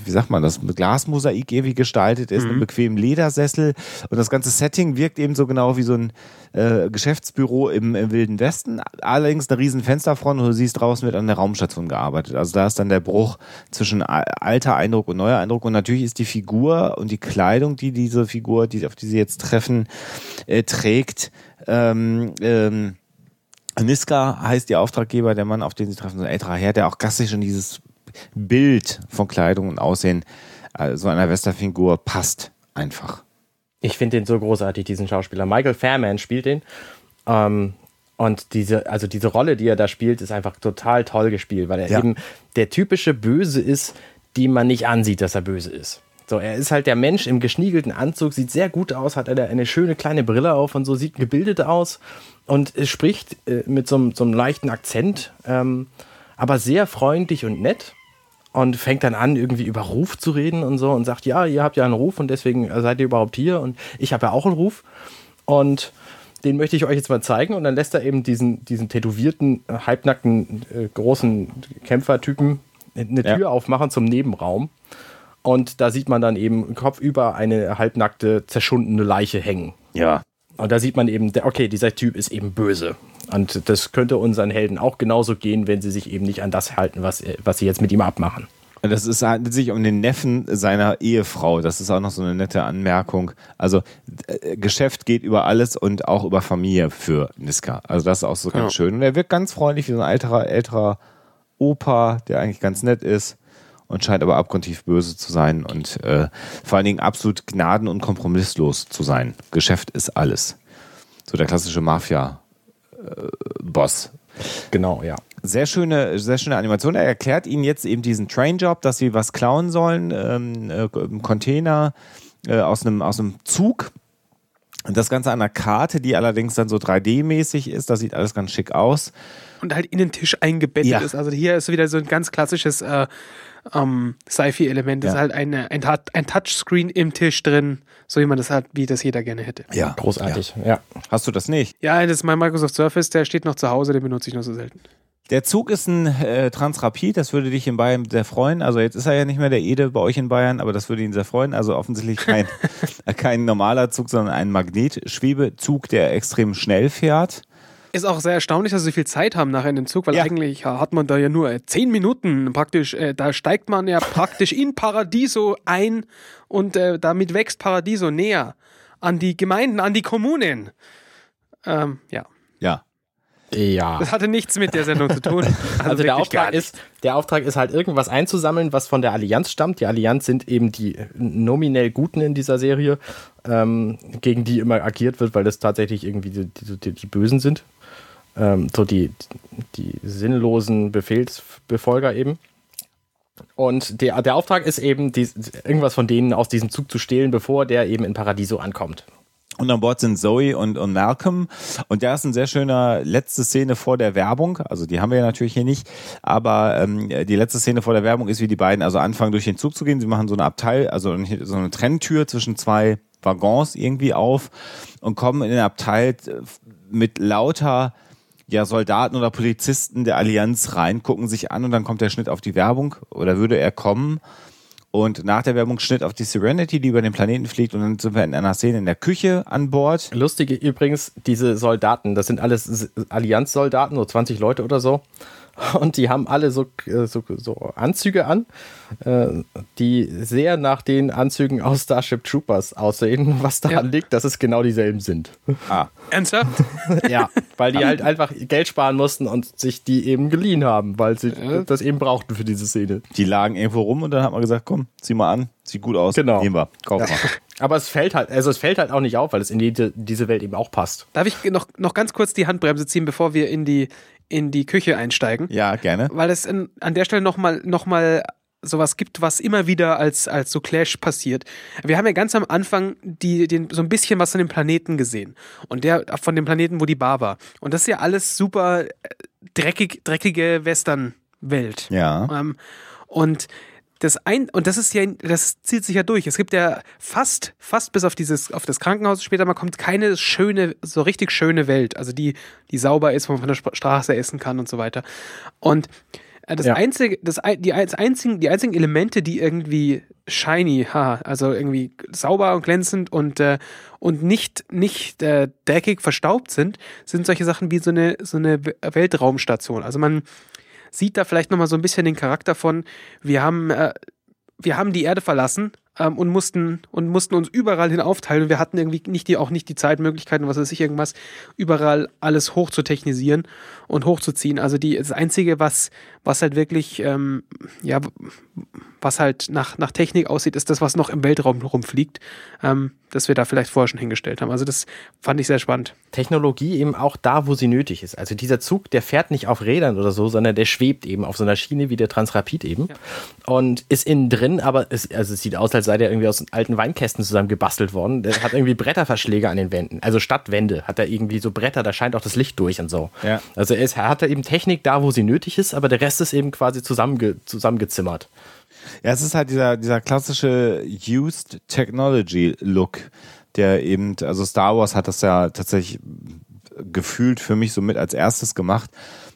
wie sagt man das, mit Glasmosaik irgendwie gestaltet ist, mhm. einem bequemen Ledersessel. Und das ganze Setting wirkt eben so genau wie so ein äh, Geschäftsbüro im, im, Wilden Westen. Allerdings eine riesen Fensterfront und du siehst, draußen wird an der Raumstation gearbeitet. Also da ist dann der Bruch zwischen alter Eindruck und neuer Eindruck. Und natürlich ist die Figur und die Kleidung, die diese Figur, die, auf die sie jetzt treffen, äh, trägt, ähm, ähm, Niska heißt ihr Auftraggeber, der Mann, auf den sie treffen, so ein älterer Herr, der auch klassisch in dieses Bild von Kleidung und Aussehen äh, so einer Westerfigur passt einfach. Ich finde den so großartig, diesen Schauspieler. Michael Fairman spielt den. Ähm, und diese, also diese Rolle, die er da spielt, ist einfach total toll gespielt, weil er ja. eben der typische Böse ist, die man nicht ansieht, dass er böse ist. So, er ist halt der Mensch im geschniegelten Anzug, sieht sehr gut aus, hat eine, eine schöne kleine Brille auf und so, sieht gebildet aus und spricht äh, mit so, so, einem leichten Akzent, ähm, aber sehr freundlich und nett und fängt dann an, irgendwie über Ruf zu reden und so und sagt, ja, ihr habt ja einen Ruf und deswegen seid ihr überhaupt hier und ich habe ja auch einen Ruf und den möchte ich euch jetzt mal zeigen und dann lässt er eben diesen, diesen tätowierten, äh, halbnackten, äh, großen Kämpfertypen eine Tür ja. aufmachen zum Nebenraum und da sieht man dann eben kopfüber eine halbnackte, zerschundene Leiche hängen. Ja. Und da sieht man eben, okay, dieser Typ ist eben böse. Und das könnte unseren Helden auch genauso gehen, wenn sie sich eben nicht an das halten, was, was sie jetzt mit ihm abmachen. Das ist, handelt sich um den Neffen seiner Ehefrau. Das ist auch noch so eine nette Anmerkung. Also äh, Geschäft geht über alles und auch über Familie für Niska. Also das ist auch so ganz Ja. schön. Und er wirkt ganz freundlich wie so ein älterer, älterer Opa, der eigentlich ganz nett ist und scheint aber abgrundtief böse zu sein und äh, vor allen Dingen absolut gnaden- und kompromisslos zu sein. Geschäft ist alles. So der klassische Mafia-Boss. Genau, ja. Sehr schöne, sehr schöne Animation. Er erklärt ihnen jetzt eben diesen Train-Job, dass sie was klauen sollen, ähm, äh, im Container äh, aus, einem, aus einem Zug. Und das Ganze an einer Karte, die allerdings dann so 3D-mäßig ist. Das sieht alles ganz schick aus. Und halt in den Tisch eingebettet Ja. ist. Also hier ist wieder so ein ganz klassisches äh, ähm, Sci-Fi-Element. Das Ja. ist halt eine, ein, ein Touchscreen im Tisch drin, so wie man das hat, wie das jeder gerne hätte. Ja. Großartig, ja. Hast du das nicht? Ja, das ist mein Microsoft Surface, der steht noch zu Hause, den benutze ich noch so selten. Der Zug ist ein äh, Transrapid, das würde dich in Bayern sehr freuen. Also jetzt ist er ja nicht mehr der Ede bei euch in Bayern, aber das würde ihn sehr freuen. Also offensichtlich kein, [LAUGHS] kein normaler Zug, sondern ein Magnetschwebezug, der extrem schnell fährt. Ist auch sehr erstaunlich, dass sie viel Zeit haben nachher in dem Zug, weil Ja. eigentlich hat man da ja nur äh, zehn Minuten praktisch, äh, da steigt man ja praktisch in Paradiso ein und äh, damit wächst Paradiso näher an die Gemeinden, an die Kommunen. Ähm, ja, Ja. Ja. das hatte nichts mit der Sendung zu tun. [LAUGHS] Also der wirklich gar Auftrag, ist, der Auftrag ist halt irgendwas einzusammeln, was von der Allianz stammt. Die Allianz sind eben die nominell Guten in dieser Serie, ähm, gegen die immer agiert wird, weil das tatsächlich irgendwie die, die, die, die Bösen sind. Ähm, so die, die sinnlosen Befehlsbefolger eben. Und der, der Auftrag ist eben, die, irgendwas von denen aus diesem Zug zu stehlen, bevor der eben in Paradiso ankommt. Und an Bord sind Zoe und, und Malcolm. Und da ist eine sehr schöne letzte Szene vor der Werbung. Also die haben wir ja natürlich hier nicht. Aber ähm, die letzte Szene vor der Werbung ist, wie die beiden also anfangen, durch den Zug zu gehen. Sie machen so eine Abteil, also so eine Trenntür zwischen zwei Waggons irgendwie auf und kommen in den Abteil mit lauter ja, Soldaten oder Polizisten der Allianz rein, gucken sich an und dann kommt der Schnitt auf die Werbung oder würde er kommen. Und nach der Werbung Schnitt auf die Serenity, die über den Planeten fliegt. Und dann sind wir in einer Szene in der Küche an Bord. Lustige übrigens, diese Soldaten, das sind alles Allianz-Soldaten, so 20 Leute oder so. [LAUGHS] Und die haben alle so, äh, so, so Anzüge an, äh, die sehr nach den Anzügen aus Starship Troopers aussehen, was daran Ja. liegt, dass es genau dieselben sind. Ah, Ernsthaft? [LAUGHS] Ja, weil die halt einfach Geld sparen mussten und sich die eben geliehen haben, weil sie das eben brauchten für diese Szene. die lagen irgendwo rum und dann hat man gesagt, komm, zieh mal an, sieht gut aus. Genau. Nehmen wir, kaufen wir. [LAUGHS] Aber es fällt halt, also es fällt halt auch nicht auf, weil es in die, diese Welt eben auch passt. Darf ich noch, noch ganz kurz die Handbremse ziehen, bevor wir in die, in die Küche einsteigen? Ja, gerne. Weil es in, an der Stelle nochmal noch mal sowas gibt, was immer wieder als, als so Clash passiert. Wir haben ja ganz am Anfang die, den, so ein bisschen was von dem Planeten gesehen. Und der von dem Planeten, wo die Bar war. Und das ist ja alles super äh, dreckig, dreckige Western-Welt. Ja. Ähm, und das ein und das ist ja das zieht sich ja durch. Es gibt ja fast fast bis auf dieses auf das Krankenhaus später mal kommt keine schöne so richtig schöne Welt, also die die sauber ist, wo man von der Straße essen kann und so weiter. Und äh, das Ja. einzige das die ein- einzigen die einzigen Elemente, die irgendwie shiny, ha, also irgendwie sauber und glänzend und äh, und nicht nicht äh, dreckig verstaubt sind, sind solche Sachen wie so eine so eine Weltraumstation. Also man sieht da vielleicht nochmal so ein bisschen den Charakter von, wir haben, äh, wir haben die Erde verlassen ähm, und mussten und mussten uns überall hin aufteilen und wir hatten irgendwie nicht die, auch nicht die Zeitmöglichkeiten, was weiß ich, irgendwas, überall alles hoch zu technisieren und hochzuziehen. Also die, das Einzige, was, was halt wirklich, ähm, ja, was halt nach, nach Technik aussieht, ist das, was noch im Weltraum rumfliegt, ähm, das wir da vielleicht vorher schon hingestellt haben. Also das fand ich sehr spannend. Technologie eben auch da, wo sie nötig ist. Also dieser Zug, der fährt nicht auf Rädern oder so, sondern der schwebt eben auf so einer Schiene wie der Transrapid eben und ist innen drin, aber es, also es sieht aus, als sei der irgendwie aus alten Weinkästen zusammen gebastelt worden. Der hat irgendwie Bretterverschläge an den Wänden, also statt Wände hat er irgendwie so Bretter, da scheint auch das Licht durch und so. Ja. Also es hat er eben Technik da, wo sie nötig ist, aber der Rest ist eben quasi zusammenge zusammengezimmert. Ja, es ist halt dieser, dieser klassische Used Technology Look, der eben, also Star Wars hat das ja tatsächlich gefühlt für mich so mit als erstes gemacht.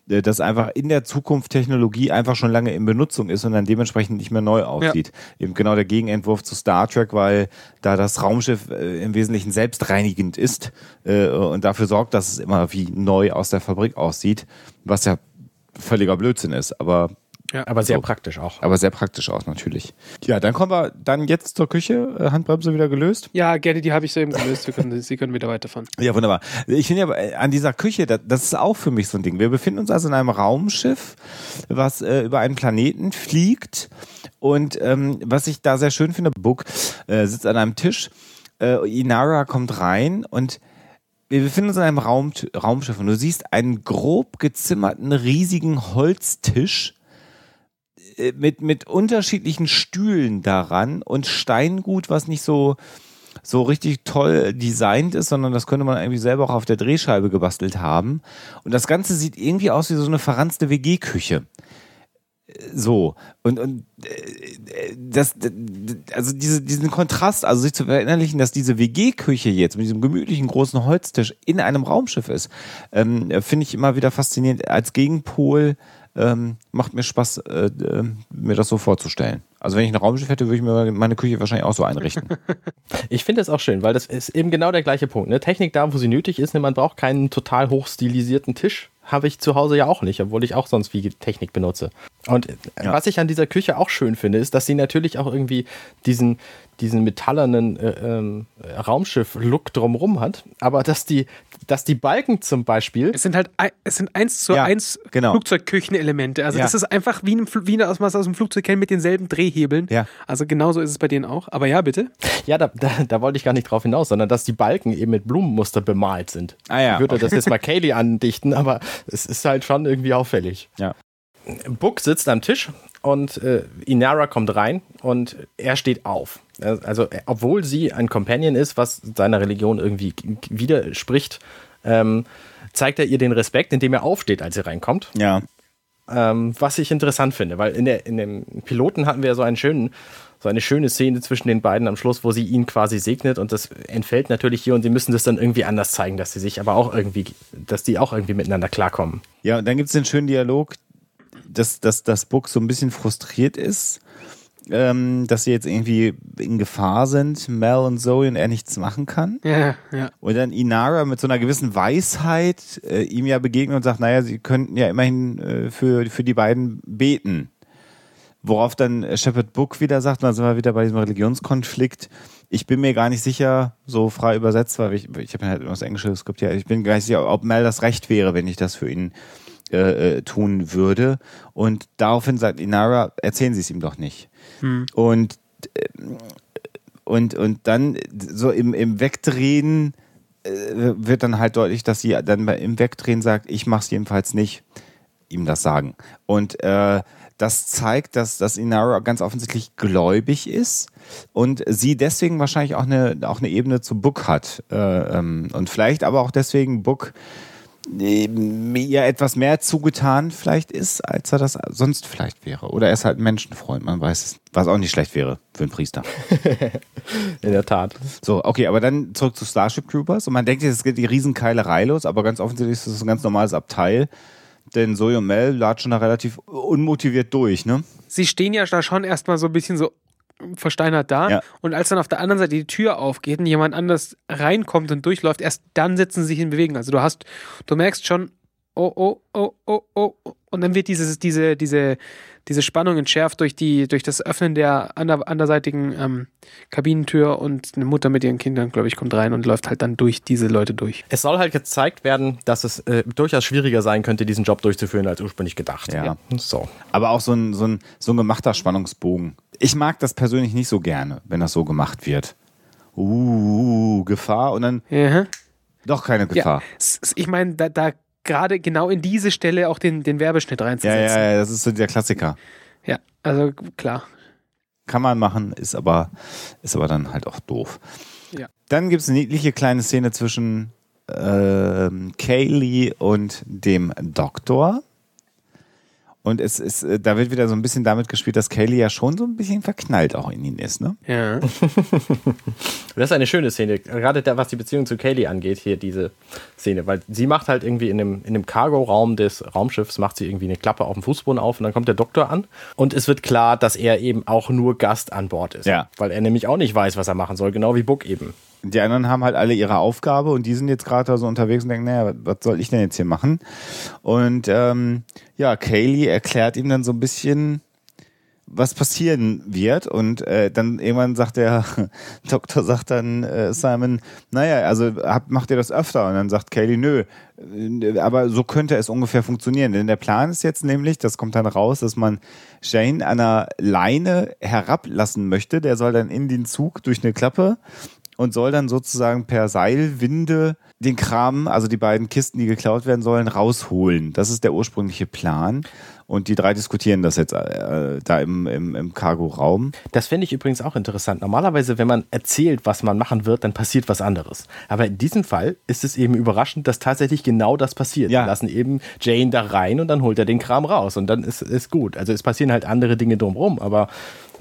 Äh, dass einfach in der Zukunft Technologie einfach schon lange in Benutzung ist und dann dementsprechend nicht mehr neu aussieht. Ja. Eben genau der Gegenentwurf zu Star Trek, weil da das Raumschiff äh, im Wesentlichen selbstreinigend ist äh, und dafür sorgt, dass es immer wie neu aus der Fabrik aussieht, was ja völliger Blödsinn ist. Aber ja, aber sehr so. praktisch auch. Aber sehr praktisch auch, natürlich. Ja, dann kommen wir dann jetzt zur Küche. Äh, Handbremse wieder gelöst? Ja, gerne, die habe ich so eben gelöst. Wir können, Sie können wieder weiterfahren. [LAUGHS] Ja, wunderbar. Ich finde ja äh, an dieser Küche, das, das, ist auch für mich so ein Ding. Wir befinden uns also in einem Raumschiff, was äh, über einen Planeten fliegt. Und ähm, was ich da sehr schön finde, Book äh, sitzt an einem Tisch. Äh, Inara kommt rein und wir befinden uns in einem Raum, Raumschiff und du siehst einen grob gezimmerten, riesigen Holztisch mit, mit unterschiedlichen Stühlen daran und Steingut, was nicht so, so richtig toll designt ist, sondern das könnte man irgendwie selber auch auf der Drehscheibe gebastelt haben. Und das Ganze sieht irgendwie aus wie so eine verranzte WG-Küche. So. Und, und äh, das, also diese, diesen Kontrast, also sich zu verinnerlichen, dass diese WG-Küche jetzt mit diesem gemütlichen großen Holztisch in einem Raumschiff ist, ähm, finde ich immer wieder faszinierend als Gegenpol ähm, macht mir Spaß, äh, äh, mir das so vorzustellen. Also wenn ich ein Raumschiff hätte, würde ich mir meine Küche wahrscheinlich auch so einrichten. [LAUGHS] Ich finde es auch schön, weil das ist eben genau der gleiche Punkt. Ne? Technik da, wo sie nötig ist, ne? man braucht keinen total hochstilisierten Tisch. Habe ich zu Hause ja auch nicht, obwohl ich auch sonst viel Technik benutze. Und äh, ja. was ich an dieser Küche auch schön finde, ist, dass sie natürlich auch irgendwie diesen, diesen metallernen äh, ähm, Raumschiff-Look drumrum hat, aber dass die, dass die Balken zum Beispiel. Es sind halt es sind eins zu ja, eins genau. Flugzeugküchenelemente. Also ja. das ist einfach wie, ein, wie was man aus dem Flugzeug kennt mit denselben Drehhebeln. Ja. Also genauso ist es bei denen auch. Aber ja, bitte. Ja, da, da, da wollte ich gar nicht drauf hinaus, sondern dass die Balken eben mit Blumenmuster bemalt sind. Ah, ja. Ich würde okay. das jetzt mal Kaylee andichten, aber es ist halt schon irgendwie auffällig. Ja. Book sitzt am Tisch und äh, Inara kommt rein und er steht auf. Also, obwohl sie ein Companion ist, was seiner Religion irgendwie widerspricht, ähm, zeigt er ihr den Respekt, indem er aufsteht, als sie reinkommt. Ja. Ähm, was ich interessant finde, weil in, der, in dem Piloten hatten wir so einen schönen, so eine schöne Szene zwischen den beiden am Schluss, wo sie ihn quasi segnet und das entfällt natürlich hier und sie müssen das dann irgendwie anders zeigen, dass sie sich aber auch irgendwie, dass die auch irgendwie miteinander klarkommen. Ja, und dann gibt es den schönen Dialog, dass, dass das Book so ein bisschen frustriert ist, ähm, dass sie jetzt irgendwie in Gefahr sind, Mel und Zoe und er nichts machen kann. Ja, ja. Und dann Inara mit so einer gewissen Weisheit äh, ihm ja begegnet und sagt, naja, sie könnten ja immerhin äh, für, für die beiden beten. Worauf dann Shepard Book wieder sagt, und dann sind wir wieder bei diesem Religionskonflikt. Ich bin mir gar nicht sicher, so frei übersetzt, weil ich, ich habe halt immer das englische Skript ja, ich bin gar nicht sicher, ob Mel das Recht wäre, wenn ich das für ihn äh, äh, tun würde. Und daraufhin sagt Inara, erzählen Sie es ihm doch nicht. Hm. Und, äh, und, und dann so im, im Wegdrehen äh, wird dann halt deutlich, dass sie dann im Wegdrehen sagt, ich mach's jedenfalls nicht, ihm das sagen. Und äh, das zeigt, dass, dass Inara ganz offensichtlich gläubig ist und sie deswegen wahrscheinlich auch eine, auch eine Ebene zu Book hat. Äh, ähm, und vielleicht aber auch deswegen Book mir etwas mehr zugetan vielleicht ist, als er das sonst vielleicht wäre. Oder er ist halt ein Menschenfreund, man weiß es. Was auch nicht schlecht wäre für einen Priester. [LAUGHS] In der Tat. So, okay, aber dann zurück zu Starship Troopers. Und man denkt, es geht die Riesenkeilerei los, aber ganz offensichtlich ist es ein ganz normales Abteil. Denn und Mel latschen da relativ unmotiviert durch, ne? Sie stehen ja da schon erstmal so ein bisschen so versteinert da. Ja. Und als dann auf der anderen Seite die Tür aufgeht und jemand anders reinkommt und durchläuft, erst dann setzen sie sich in Bewegung. Also du hast, du merkst schon, oh, oh, oh, oh, oh, und dann wird dieses, diese, diese, diese Spannung entschärft durch, die, durch das Öffnen der ander, anderseitigen ähm, Kabinentür und eine Mutter mit ihren Kindern, glaube ich, kommt rein und läuft halt dann durch diese Leute durch. Es soll halt gezeigt werden, dass es äh, durchaus schwieriger sein könnte, diesen Job durchzuführen, als ursprünglich gedacht. Ja. ja. So. Aber auch so ein, so, ein, so ein gemachter Spannungsbogen. Ich mag das persönlich nicht so gerne, wenn das so gemacht wird. Uh, Gefahr und dann. Ja. Doch keine Gefahr. Ja, ich meine, da, da gerade genau in diese Stelle auch den, den Werbeschnitt reinzusetzen. Ja, ja, ja, das ist so der Klassiker. Ja, also klar. Kann man machen, ist aber, ist aber dann halt auch doof. Ja. Dann gibt es eine niedliche kleine Szene zwischen äh, Kaylee und dem Doktor. Und es ist, äh, da wird wieder so ein bisschen damit gespielt, dass Kaylee ja schon so ein bisschen verknallt auch in ihn ist, ne? Ja. [LAUGHS] Das ist eine schöne Szene, gerade da, was die Beziehung zu Kaylee angeht, hier diese Szene, weil sie macht halt irgendwie in dem, in dem Cargo-Raum des Raumschiffs, macht sie irgendwie eine Klappe auf dem Fußboden auf und dann kommt der Doktor an und es wird klar, dass er eben auch nur Gast an Bord ist. Ja. Weil er nämlich auch nicht weiß, was er machen soll, genau wie Book eben. Die anderen haben halt alle ihre Aufgabe und die sind jetzt gerade so unterwegs und denken, naja, was, soll ich denn jetzt hier machen? Und ähm, ja, Kaylee erklärt ihm dann so ein bisschen, was passieren wird. Und äh, dann irgendwann sagt der [LAUGHS] Doktor, sagt dann äh, Simon, naja, also hab, macht ihr das öfter? Und dann sagt Kaylee, nö, äh, aber so könnte es ungefähr funktionieren. Denn der Plan ist jetzt nämlich, das kommt dann raus, dass man Jane an einer Leine herablassen möchte. Der soll dann in den Zug durch eine Klappe und soll dann sozusagen per Seilwinde den Kram, also die beiden Kisten, die geklaut werden sollen, rausholen. Das ist der ursprüngliche Plan. Und die drei diskutieren das jetzt äh, da im, im, im Cargo-Raum. Das finde ich übrigens auch interessant. Normalerweise, wenn man erzählt, was man machen wird, dann passiert was anderes. Aber in diesem Fall ist es eben überraschend, dass tatsächlich genau das passiert. Ja. Wir lassen eben Jane da rein und dann holt er den Kram raus und dann ist es gut. Also es passieren halt andere Dinge drumherum, aber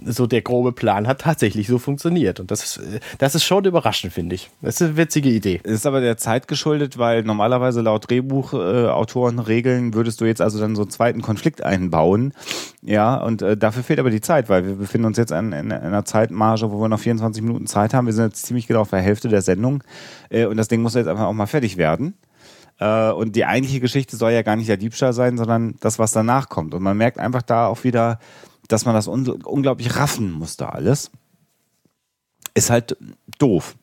so der grobe Plan hat tatsächlich so funktioniert. Und das ist, äh, das ist schon überraschend, finde ich. Das ist eine witzige Idee. Ist aber der Zeit geschuldet, weil normalerweise laut Drehbuchautoren Regeln würdest du jetzt also dann so einen zweiten Konflikt einbauen. Ja, und äh, dafür fehlt aber die Zeit, weil wir befinden uns jetzt an, in, einer Zeitmarge, wo wir noch 24 Minuten Zeit haben. Wir sind jetzt ziemlich genau auf der Hälfte der Sendung. Äh, und das Ding muss jetzt einfach auch mal fertig werden. Äh, und die eigentliche Geschichte soll ja gar nicht der Diebstahl sein, sondern das, was danach kommt. Und man merkt einfach da auch wieder, dass man das un unglaublich raffen musste alles. Ist halt doof.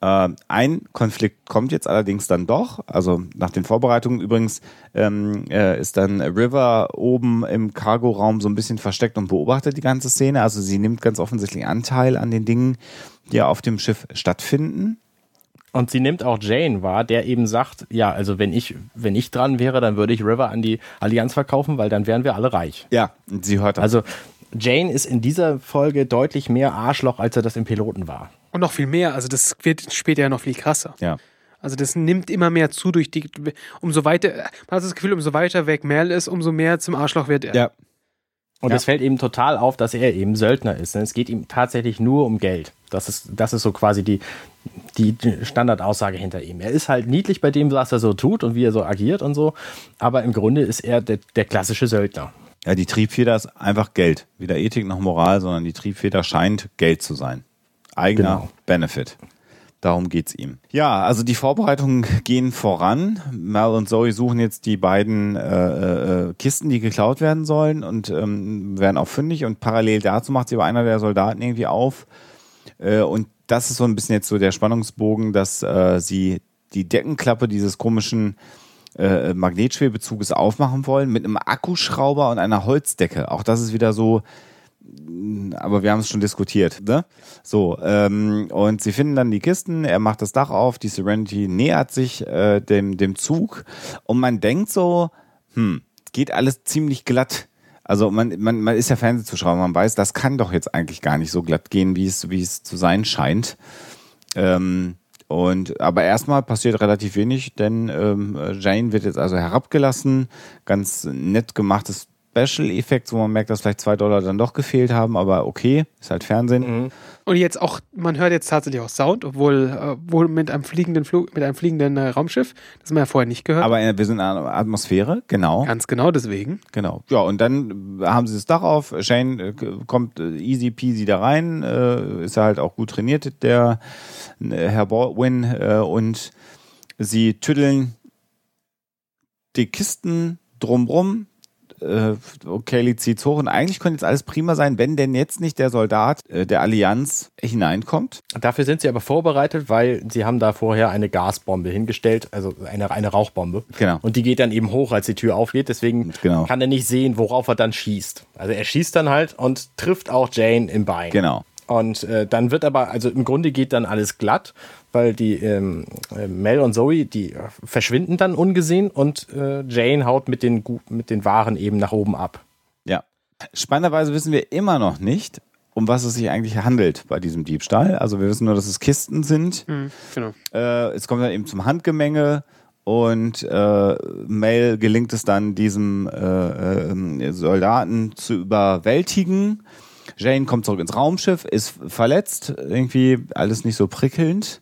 Äh, ein Konflikt kommt jetzt allerdings dann doch. Also nach den Vorbereitungen übrigens ähm, äh, ist dann River oben im Cargoraum so ein bisschen versteckt und beobachtet die ganze Szene. Also sie nimmt ganz offensichtlich Anteil an den Dingen, die auf dem Schiff stattfinden. Und sie nimmt auch Jane wahr, der eben sagt, ja, also wenn ich, wenn ich dran wäre, dann würde ich River an die Allianz verkaufen, weil dann wären wir alle reich. Ja, sie hört das. Also Jane ist in dieser Folge deutlich mehr Arschloch, als er das im Piloten war. Und noch viel mehr. Also das wird später ja noch viel krasser. ja. Also das nimmt immer mehr zu durch die. Umso weiter, man hat das Gefühl, umso weiter weg Mel ist, umso mehr zum Arschloch wird er. Ja, Und Ja. es fällt eben total auf, dass er eben Söldner ist. Denn es geht ihm tatsächlich nur um Geld. Das ist, das ist so quasi die, die Standardaussage hinter ihm. Er ist halt niedlich bei dem, was er so tut und wie er so agiert und so. Aber im Grunde ist er der, der klassische Söldner. Ja, die Triebfeder ist einfach Geld. Weder Ethik noch Moral, sondern die Triebfeder scheint Geld zu sein. Eigener Genau. Benefit. Darum geht's ihm. Ja, also die Vorbereitungen gehen voran. Mel und Zoe suchen jetzt die beiden äh, äh, Kisten, die geklaut werden sollen und ähm, werden auch fündig. Und parallel dazu macht sie aber einer der Soldaten irgendwie auf. Äh, und das ist so ein bisschen jetzt so der Spannungsbogen, dass äh, sie die Deckenklappe dieses komischen äh, Magnetschwebezuges aufmachen wollen mit einem Akkuschrauber und einer Holzdecke. Auch das ist wieder so, mh, aber wir haben es schon diskutiert. Ne? So, ähm, und sie finden dann die Kisten, er macht das Dach auf, die Serenity nähert sich äh, dem, dem Zug und man denkt so, hm, geht alles ziemlich glatt. Also man, man, man ist ja Fernsehzuschauer, man weiß, das kann doch jetzt eigentlich gar nicht so glatt gehen, wie es, wie es zu sein scheint. Ähm, und aber erstmal passiert relativ wenig, denn ähm, Jane wird jetzt also herabgelassen. Ganz nett gemachtes Special Effects, wo man merkt, dass vielleicht zwei Dollar dann doch gefehlt haben, aber okay, ist halt Fernsehen. Und jetzt auch, man hört jetzt tatsächlich auch Sound, obwohl, äh, obwohl mit einem fliegenden Flug, mit einem fliegenden äh, Raumschiff, das haben wir ja vorher nicht gehört. Aber äh, wir sind in einer Atmosphäre, genau. Ganz genau deswegen. Genau. Ja, und dann haben sie das Dach auf. Shane äh, kommt äh, easy peasy da rein. Äh, ist ja halt auch gut trainiert, der äh, Herr Baldwin. Äh, und sie tüddeln die Kisten drumrum. Äh, Kaylee zieht's hoch und eigentlich könnte jetzt alles prima sein, wenn denn jetzt nicht der Soldat äh, der Allianz hineinkommt. Dafür sind sie aber vorbereitet, weil sie haben da vorher eine Gasbombe hingestellt, also eine, eine Rauchbombe. Genau. Und die geht dann eben hoch, als die Tür aufgeht. Deswegen Genau. kann er nicht sehen, worauf er dann schießt. Also er schießt dann halt und trifft auch Jane im Bein. Genau. Und äh, dann wird aber, also im Grunde geht dann alles glatt, weil die ähm, äh, Mel und Zoe, die äh, verschwinden dann ungesehen und äh, Jane haut mit den, mit den Waren eben nach oben ab. Ja. Spannenderweise wissen wir immer noch nicht, um was es sich eigentlich handelt bei diesem Diebstahl. Also wir wissen nur, dass es Kisten sind. Genau. Äh, es kommt dann eben zum Handgemenge und äh, Mel gelingt es dann, diesem äh, äh, Soldaten zu überwältigen. Jane kommt zurück ins Raumschiff, ist verletzt, irgendwie alles nicht so prickelnd.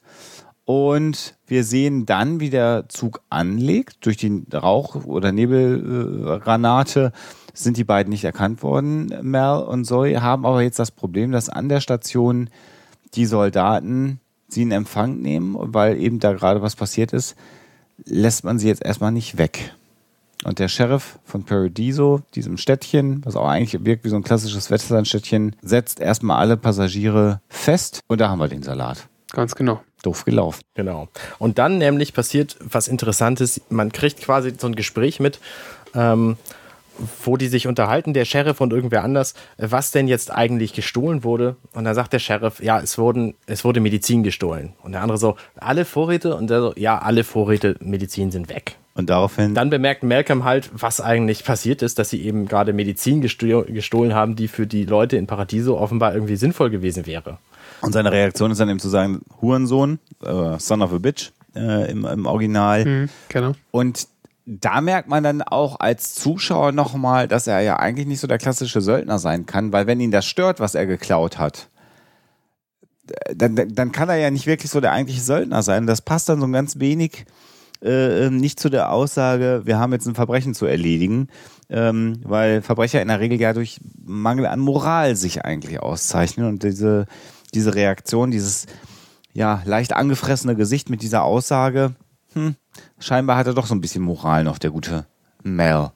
Und wir sehen dann, wie der Zug anlegt. Durch die Rauch- oder Nebelgranate sind die beiden nicht erkannt worden, Mel und Zoe, haben aber jetzt das Problem, dass an der Station die Soldaten sie in Empfang nehmen, weil eben da gerade was passiert ist, lässt man sie jetzt erstmal nicht weg. Und der Sheriff von Paradiso, diesem Städtchen, was auch eigentlich wirkt wie so ein klassisches Westernstädtchen, setzt erstmal alle Passagiere fest und da haben wir den Salat. Ganz genau. Doof gelaufen. Genau. Und dann nämlich passiert was Interessantes. Man kriegt quasi so ein Gespräch mit, ähm, wo die sich unterhalten, der Sheriff und irgendwer anders, was denn jetzt eigentlich gestohlen wurde. Und dann sagt der Sheriff, ja, es, wurden, es wurde Medizin gestohlen. Und der andere so, alle Vorräte? Und der so, ja, alle Vorräte Medizin sind weg. Und daraufhin. Dann bemerkt Malcolm halt, was eigentlich passiert ist, dass sie eben gerade Medizin gestohlen haben, die für die Leute in Paradiso offenbar irgendwie sinnvoll gewesen wäre. Und seine Reaktion ist dann eben zu sagen, Hurensohn, äh, son of a bitch äh, im, im Original. Mhm, genau. Und da merkt man dann auch als Zuschauer nochmal, dass er ja eigentlich nicht so der klassische Söldner sein kann, weil wenn ihn das stört, was er geklaut hat, dann, dann kann er ja nicht wirklich so der eigentliche Söldner sein. Das passt dann so ein ganz wenig äh, nicht zu der Aussage, wir haben jetzt ein Verbrechen zu erledigen, ähm, weil Verbrecher in der Regel ja durch Mangel an Moral sich eigentlich auszeichnen und diese, diese Reaktion, dieses ja, leicht angefressene Gesicht mit dieser Aussage, hm, scheinbar hat er doch so ein bisschen Moral noch, der gute Mel.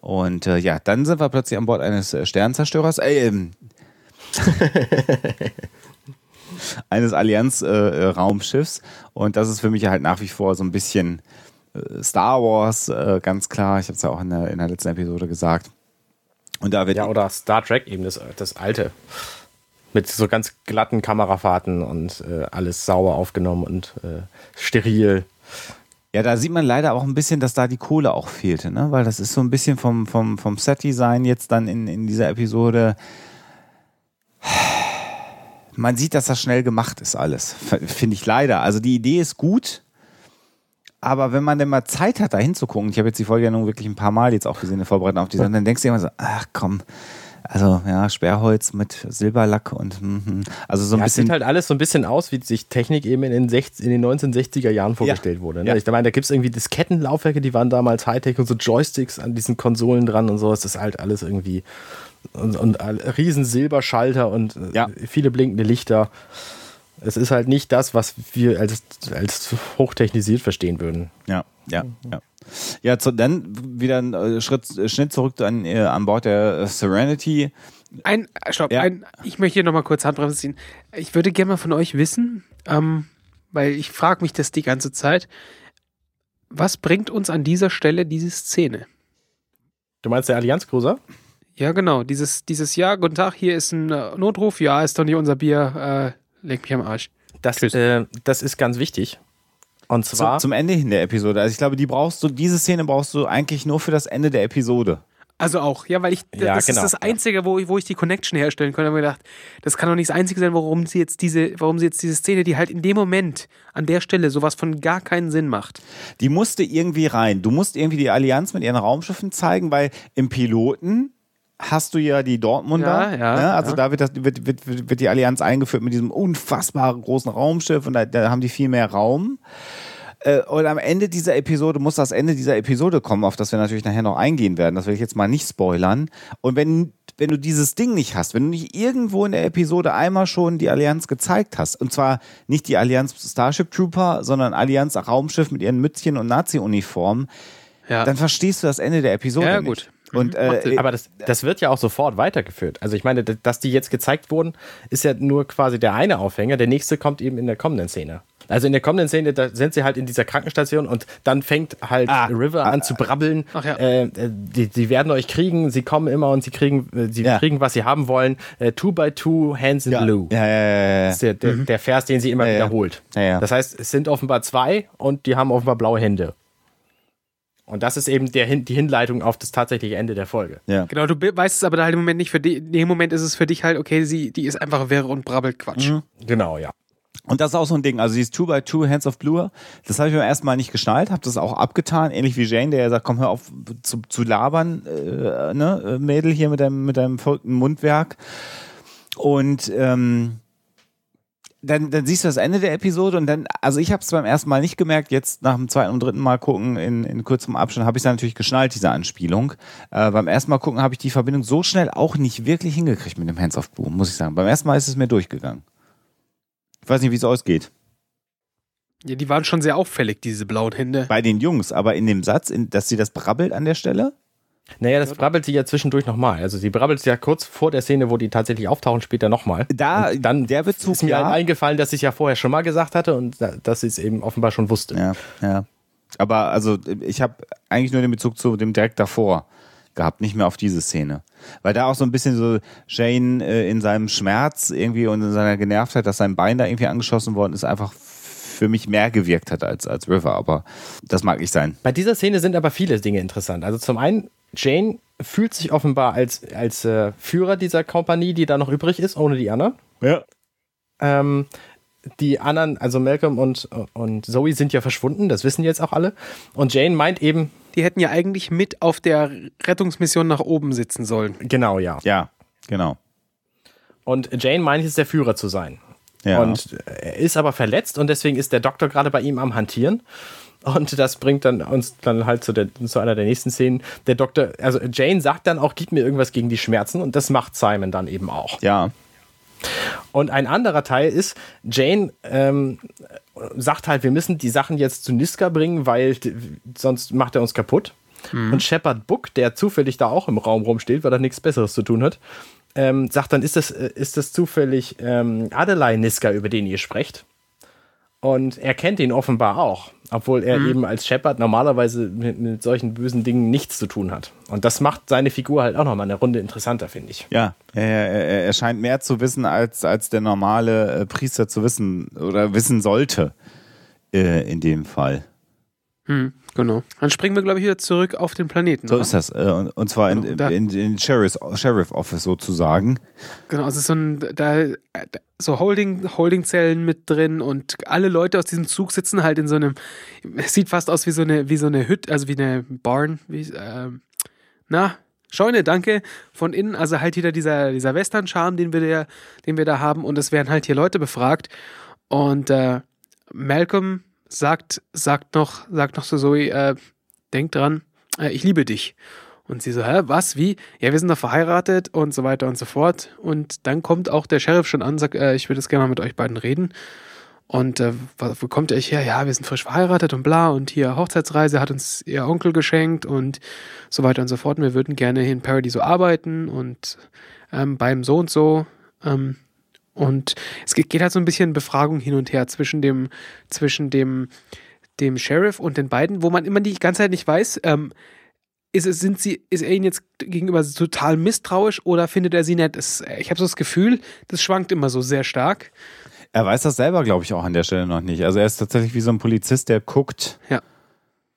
Und äh, ja, dann sind wir plötzlich an Bord eines äh, Sternzerstörers, äh, ähm, [LAUGHS] eines Allianz-Raumschiffs. Äh, und das ist für mich halt nach wie vor so ein bisschen äh, Star Wars, äh, ganz klar. Ich habe es ja auch in der, in der letzten Episode gesagt. Und da wird ja, oder Star Trek eben, das, das alte. Mit so ganz glatten Kamerafahrten und äh, alles sauber aufgenommen und äh, steril. Ja, da sieht man leider auch ein bisschen, dass da die Kohle auch fehlte, ne? Weil das ist so ein bisschen vom, vom, vom Set-Design jetzt dann in, in dieser Episode. Man sieht, dass das schnell gemacht ist, alles. Finde ich leider. Also die Idee ist gut, aber wenn man denn mal Zeit hat, da hinzugucken, ich habe jetzt die Folge ja nun wirklich ein paar Mal jetzt auch gesehen, in Vorbereitung auf die Sendung, dann denkst du immer so, ach komm, also ja, Sperrholz mit Silberlack und mm, also so ein ja, bisschen. Es sieht halt alles so ein bisschen aus, wie sich Technik eben in den, 60, in den 1960er Jahren vorgestellt ja. wurde. Ne? Ja. Ich meine, da gibt es irgendwie Diskettenlaufwerke, die waren damals Hightech und so Joysticks an diesen Konsolen dran und so. Es ist halt alles irgendwie und, und riesen Silberschalter und äh, ja. viele blinkende Lichter. Es ist halt nicht das, was wir als, als hochtechnisiert verstehen würden. Ja, ja, ja. Ja, zu, dann wieder ein äh, Schritt, äh, Schnitt zurück an, äh, an Bord der Serenity. Ein, stopp, ja. ein, ich möchte hier nochmal kurz Handbremse ziehen. Ich würde gerne mal von euch wissen, ähm, weil ich frage mich das die ganze Zeit, was bringt uns an dieser Stelle diese Szene? Du meinst der Allianz-Cruiser? Ja, genau. Dieses, dieses Ja, guten Tag, hier ist ein äh, Notruf. Ja, ist doch nicht unser Bier. Äh, leg mich am Arsch. Das, äh, das ist ganz wichtig. Und zwar. Zum, zum Ende hin der Episode. Also ich glaube, die brauchst du, diese Szene brauchst du eigentlich nur für das Ende der Episode. Also auch, ja, weil ich, ja, das genau, ist das Einzige, wo ich, wo ich die Connection herstellen konnte. Da habe ich gedacht, das kann doch nicht das Einzige sein, warum sie jetzt diese, warum sie jetzt diese Szene, die halt in dem Moment, an der Stelle, sowas von gar keinen Sinn macht. Die musste irgendwie rein. Du musst irgendwie die Allianz mit ihren Raumschiffen zeigen, weil im Piloten hast du ja die Dortmunder. Ja, ja, ne? Also ja. da wird, das, wird, wird, wird die Allianz eingeführt mit diesem unfassbar großen Raumschiff und da, da haben die viel mehr Raum. Äh, und am Ende dieser Episode muss das Ende dieser Episode kommen, auf das wir natürlich nachher noch eingehen werden. Das will ich jetzt mal nicht spoilern. Und wenn, wenn du dieses Ding nicht hast, wenn du nicht irgendwo in der Episode einmal schon die Allianz gezeigt hast, und zwar nicht die Allianz Starship Trooper, sondern Allianz Raumschiff mit ihren Mützchen und Nazi-Uniformen, ja. dann verstehst du das Ende der Episode ja, nicht. Gut. Und, äh, aber das, das wird ja auch sofort weitergeführt. Also ich meine, dass die jetzt gezeigt wurden, ist ja nur quasi der eine Aufhänger. Der nächste kommt eben in der kommenden Szene. Also in der kommenden Szene, da sind sie halt in dieser Krankenstation und dann fängt halt ah, River ah, an zu brabbeln. Ja. Äh, die, die werden euch kriegen, sie kommen immer und sie kriegen, äh, sie ja. kriegen, was sie haben wollen. Äh, two by two, hands in ja. blue. Ja, ja, ja, Das ist der, der, mhm. der Vers, den sie immer wiederholt. Das heißt, es sind offenbar zwei und die haben offenbar blaue Hände. Und das ist eben der, die Hinleitung auf das tatsächliche Ende der Folge. Ja. Genau, du weißt es aber da halt im Moment nicht. Für die, in dem Moment ist es für dich halt, okay, sie, die ist einfach wirr und brabbelt Quatsch. Mhm. Genau, ja. Und das ist auch so ein Ding. Also dieses 2 by 2 Hands of Blue, das habe ich beim ersten Mal nicht geschnallt, habe das auch abgetan, ähnlich wie Jane, der ja sagt, komm, hör auf zu, zu labern, äh, ne, Mädel hier mit deinem, mit deinem verrückten Mundwerk. Und ähm, dann, dann siehst du das Ende der Episode und dann, also ich habe es beim ersten Mal nicht gemerkt, jetzt nach dem zweiten und dritten Mal gucken, in, in kurzem Abstand, habe ich es natürlich geschnallt, diese Anspielung. Äh, beim ersten Mal gucken habe ich die Verbindung so schnell auch nicht wirklich hingekriegt mit dem Hands of Blue, muss ich sagen. Beim ersten Mal ist es mir durchgegangen. Ich weiß nicht, wie es ausgeht. Ja, die waren schon sehr auffällig, diese blauen Hände. Bei den Jungs, aber in dem Satz, in, dass sie das brabbelt an der Stelle? Naja, das brabbelt sie ja zwischendurch nochmal. Also sie brabbelt ja kurz vor der Szene, wo die tatsächlich auftauchen, später nochmal. Da, und dann der Bezug, ist mir ja. eingefallen, dass ich ja vorher schon mal gesagt hatte und dass sie es eben offenbar schon wusste. Ja, ja. Aber also ich habe eigentlich nur den Bezug zu dem direkt davor gehabt, nicht mehr auf diese Szene. Weil da auch so ein bisschen so Jane äh, in seinem Schmerz irgendwie und in seiner Genervtheit, dass sein Bein da irgendwie angeschossen worden ist, einfach für mich mehr gewirkt hat als, als River, aber das mag nicht sein. Bei dieser Szene sind aber viele Dinge interessant. Also zum einen, Jane fühlt sich offenbar als, als äh, Führer dieser Kompanie, die da noch übrig ist, ohne die anderen. Ja. Ähm, die anderen, also Malcolm und, und Zoe sind ja verschwunden, das wissen jetzt auch alle. Und Jane meint eben. Die hätten ja eigentlich mit auf der Rettungsmission nach oben sitzen sollen. Genau, ja. Ja, genau. Und Jane meint es, der Führer zu sein. Ja. Und er ist aber verletzt und deswegen ist der Doktor gerade bei ihm am Hantieren. Und das bringt dann uns dann halt zu, der, zu einer der nächsten Szenen. Der Doktor, also Jane sagt dann auch, gib mir irgendwas gegen die Schmerzen und das macht Simon dann eben auch. Ja. Und ein anderer Teil ist, Jane ähm, sagt halt, wir müssen die Sachen jetzt zu Niska bringen, weil sonst macht er uns kaputt. Mhm. Und Shepard Book, der zufällig da auch im Raum rumsteht, weil er nichts Besseres zu tun hat, ähm, sagt dann, ist das, ist das zufällig ähm, Adelai Niska, über den ihr sprecht? Und er kennt ihn offenbar auch, obwohl er mhm. eben als Shepard normalerweise mit, mit, solchen bösen Dingen nichts zu tun hat. Und das macht seine Figur halt auch nochmal eine Runde interessanter, finde ich. Ja, er, er, er, scheint mehr zu wissen, als, als der normale äh, Priester zu wissen oder wissen sollte äh, in dem Fall. Hm, genau. Dann springen wir, glaube ich, wieder zurück auf den Planeten. So oder? ist das. Äh, und zwar in, genau, in, in Sheriff's, Sheriff Office sozusagen. Genau, also so ein, da, so Holding, Holdingzellen mit drin und alle Leute aus diesem Zug sitzen halt in so einem, es sieht fast aus wie so eine, wie so eine Hütte, also wie eine Barn, wie, äh, na, Scheune, danke, von innen, also halt wieder dieser, dieser Western-Charme, den wir da, den wir da haben und es werden halt hier Leute befragt und äh, Malcolm sagt, sagt noch, sagt noch so Zoe, äh, denk dran, äh, ich liebe dich. Und sie so, hä, was, wie? Ja, wir sind doch verheiratet und so weiter und so fort. Und dann kommt auch der Sheriff schon an, sagt, äh, ich würde jetzt gerne mal mit euch beiden reden. Und äh, wo kommt ihr her? Ja, wir sind frisch verheiratet und bla. Und hier Hochzeitsreise hat uns ihr Onkel geschenkt und so weiter und so fort. Und wir würden gerne hier in Paradiso arbeiten und ähm, beim so und so. Ähm, und es geht halt so ein bisschen Befragung hin und her zwischen dem, zwischen dem, dem Sheriff und den beiden, wo man immer die ganze Zeit nicht weiß, ähm, ist, es, sind sie, ist er ihnen jetzt gegenüber total misstrauisch oder findet er sie nett? Das, ich habe so das Gefühl, das schwankt immer so sehr stark. Er weiß das selber, glaube ich, auch an der Stelle noch nicht. Also er ist tatsächlich wie so ein Polizist, der guckt, ja.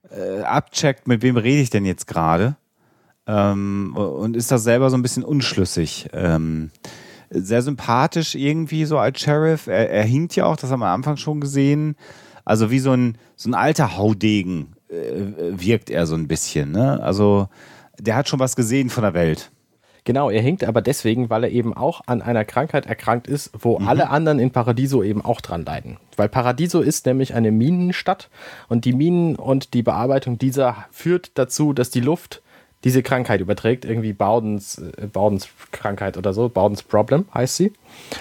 äh, abcheckt, mit wem rede ich denn jetzt gerade ähm, und ist da selber so ein bisschen unschlüssig. Ähm, sehr sympathisch irgendwie so als Sheriff. Er, er hinkt ja auch, das haben wir am Anfang schon gesehen. Also wie so ein, so ein alter Haudegen äh, wirkt er so ein bisschen. Ne? Also der hat schon was gesehen von der Welt. Genau, er hinkt aber deswegen, weil er eben auch an einer Krankheit erkrankt ist, wo mhm. alle anderen in Paradiso eben auch dran leiden. Weil Paradiso ist nämlich eine Minenstadt und die Minen und die Bearbeitung dieser führt dazu, dass die Luft diese Krankheit überträgt, irgendwie Bowdens, äh, Bowdens Krankheit oder so, Bowdens Problem heißt sie.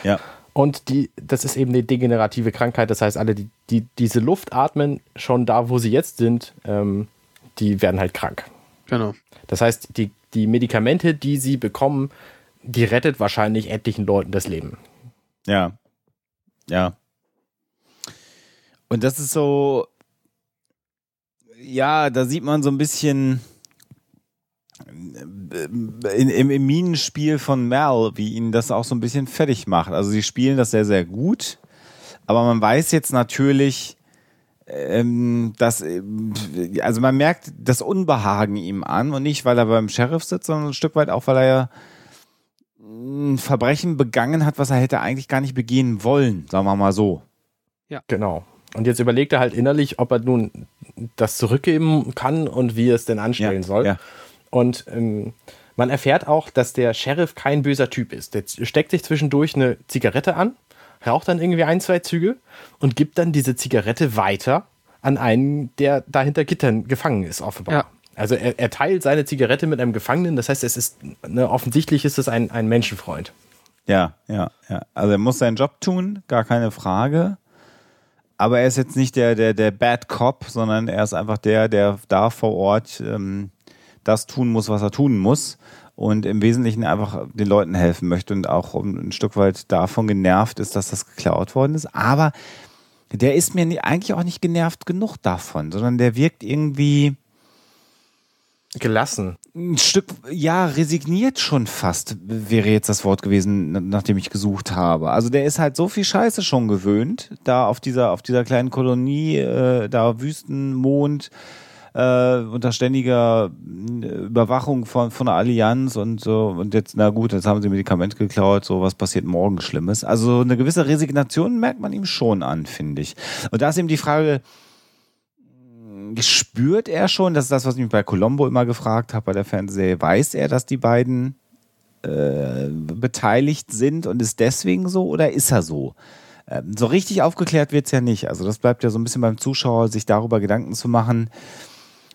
Ja. Und die, das ist eben eine degenerative Krankheit, das heißt, alle, die, die diese Luft atmen, schon da, wo sie jetzt sind, ähm, die werden halt krank. Genau. Das heißt, die, die Medikamente, die sie bekommen, die rettet wahrscheinlich etlichen Leuten das Leben. Ja. Ja. Und das ist so, ja, da sieht man so ein bisschen in, im, im Minenspiel von Mel, wie ihn das auch so ein bisschen fertig macht. Also sie spielen das sehr, sehr gut, aber man weiß jetzt natürlich, ähm, dass, also man merkt das Unbehagen ihm an und nicht, weil er beim Sheriff sitzt, sondern ein Stück weit auch, weil er ja ein Verbrechen begangen hat, was er hätte eigentlich gar nicht begehen wollen, sagen wir mal so. Ja. Genau. Und jetzt überlegt er halt innerlich, ob er nun das zurückgeben kann und wie er es denn anstellen ja, soll. Ja. Und ähm, man erfährt auch, dass der Sheriff kein böser Typ ist. Der steckt sich zwischendurch eine Zigarette an, raucht dann irgendwie ein, zwei Züge und gibt dann diese Zigarette weiter an einen, der da hinter Gittern gefangen ist, offenbar. Ja. Also er, er, teilt seine Zigarette mit einem Gefangenen, das heißt, es ist ne, offensichtlich ist es ein, ein Menschenfreund. Ja, ja, ja. Also er muss seinen Job tun, gar keine Frage. Aber er ist jetzt nicht der, der, der Bad Cop, sondern er ist einfach der, der da vor Ort ähm, das tun muss, was er tun muss und im Wesentlichen einfach den Leuten helfen möchte und auch ein Stück weit davon genervt ist, dass das geklaut worden ist. Aber der ist mir eigentlich auch nicht genervt genug davon, sondern der wirkt irgendwie gelassen. Ein Stück, ja, resigniert schon fast, wäre jetzt das Wort gewesen, nachdem ich gesucht habe. Also der ist halt so viel Scheiße schon gewöhnt, da auf dieser, auf dieser kleinen Kolonie, äh, da Wüstenmond, äh, unter ständiger äh, Überwachung von, von der Allianz und so. Und jetzt, na gut, jetzt haben sie Medikamente geklaut, so was passiert morgen Schlimmes. Also eine gewisse Resignation merkt man ihm schon an, finde ich. Und da ist eben die Frage, spürt er schon, das ist das, was ich mich bei Colombo immer gefragt habe, bei der Fernsehserie, weiß er, dass die beiden äh, beteiligt sind und ist deswegen so oder ist er so? Ähm, so richtig aufgeklärt wird es ja nicht. Also das bleibt ja so ein bisschen beim Zuschauer, sich darüber Gedanken zu machen,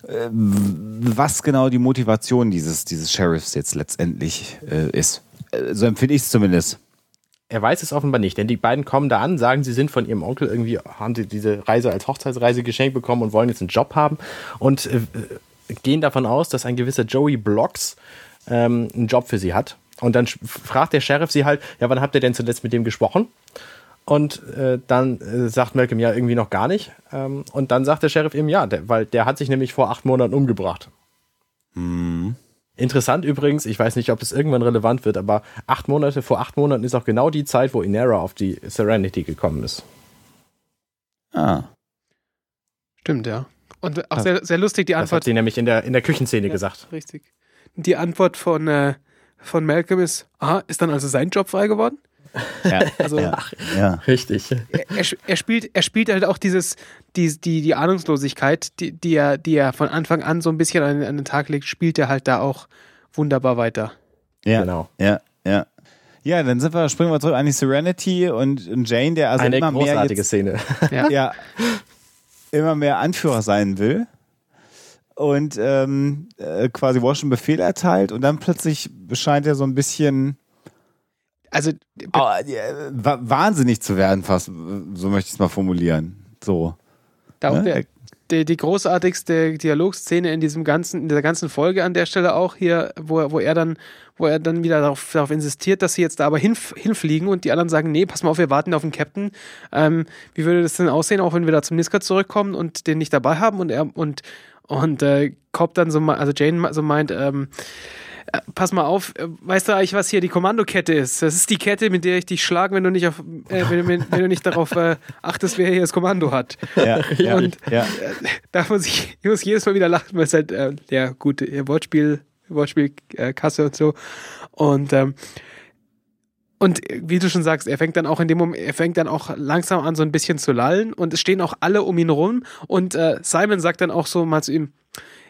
was genau die Motivation dieses, dieses Sheriffs jetzt letztendlich äh, ist. Äh, so empfinde ich es zumindest. Er weiß es offenbar nicht, denn die beiden kommen da an, sagen, sie sind von ihrem Onkel irgendwie, haben sie diese Reise als Hochzeitsreise geschenkt bekommen und wollen jetzt einen Job haben und äh, gehen davon aus, dass ein gewisser Joey Blocks ähm, einen Job für sie hat. Und dann fragt der Sheriff sie halt, ja, wann habt ihr denn zuletzt mit dem gesprochen? Und äh, dann äh, sagt Malcolm ja irgendwie noch gar nicht. Ähm, und dann sagt der Sheriff ihm ja, der, weil der hat sich nämlich vor acht Monaten umgebracht. Mhm. Interessant übrigens, ich weiß nicht, ob es irgendwann relevant wird, aber acht Monate vor acht Monaten ist auch genau die Zeit, wo Inera auf die Serenity gekommen ist. Ah. Stimmt, ja. Und auch sehr, sehr lustig die Antwort. Das hat sie nämlich in der, in der Küchenszene ja, gesagt. Richtig. Die Antwort von, äh, von Malcolm ist: Ah, ist dann also sein Job frei geworden? Ja, [LAUGHS] also, ja, ja. richtig. Er, er, spielt, er spielt halt auch dieses, die, die, die Ahnungslosigkeit, die, die, er, die er von Anfang an so ein bisschen an, an den Tag legt, spielt er halt da auch wunderbar weiter. Ja, genau. Ja, ja. Ja, dann sind wir, springen wir zurück an die Serenity und, und Jane, der also Eine immer mehr jetzt, Szene. [LAUGHS] Ja. ja. immer mehr Anführer sein will und ähm, äh, quasi Washington Befehl erteilt und dann plötzlich scheint er so ein bisschen also oh, wahnsinnig zu werden, fast, so möchte ich es mal formulieren. So. Da ne? der, die, die, großartigste Dialogszene in diesem ganzen, in dieser ganzen Folge an der Stelle auch hier, wo, wo er dann, wo er dann wieder darauf, darauf insistiert, dass sie jetzt da aber hinf, hinfliegen und die anderen sagen, nee, pass mal auf, wir warten auf den Captain. Ähm, wie würde das denn aussehen, auch wenn wir da zum Niska zurückkommen und den nicht dabei haben und er und und äh, Cobb dann so, also Jane so meint, ähm, äh, pass mal auf, äh, weißt du eigentlich, was hier die Kommandokette ist? Das ist die Kette, mit der ich dich schlage, wenn du nicht, auf, äh, wenn, wenn, wenn, du nicht darauf äh, achtest, wer hier das Kommando hat. Ja, ja, [LAUGHS] und ja. Äh, da muss ich, ich muss jedes Mal wieder lachen, weil es halt, äh, ja, gut, Wortspiel, Wortspielkasse und so. Und ähm, und wie du schon sagst, er fängt dann auch in dem Moment, er fängt dann auch langsam an, so ein bisschen zu lallen und es stehen auch alle um ihn rum. Und äh, Simon sagt dann auch so mal zu ihm: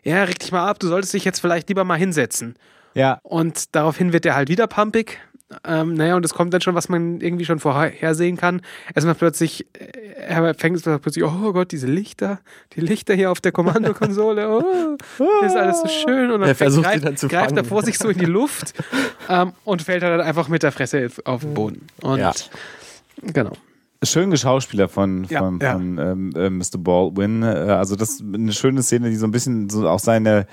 Ja, reg dich mal ab, du solltest dich jetzt vielleicht lieber mal hinsetzen. Ja. Und daraufhin wird er halt wieder pumpig. Ähm, naja, und es kommt dann schon, was man irgendwie schon vorhersehen kann. Erstmal plötzlich, äh, er fängt plötzlich, oh Gott, diese Lichter, die Lichter hier auf der Kommandokonsole, oh, [LAUGHS] ist alles so schön. Und dann, er versucht greift, dann greift er vor sich so in die Luft ähm, und fällt dann einfach mit der Fresse auf den Boden. Und ja. genau. Schön Geschauspieler von, von, ja, von ja. Ähm, äh, Mr. Baldwin. Äh, also das ist eine schöne Szene, die so ein bisschen so auch seine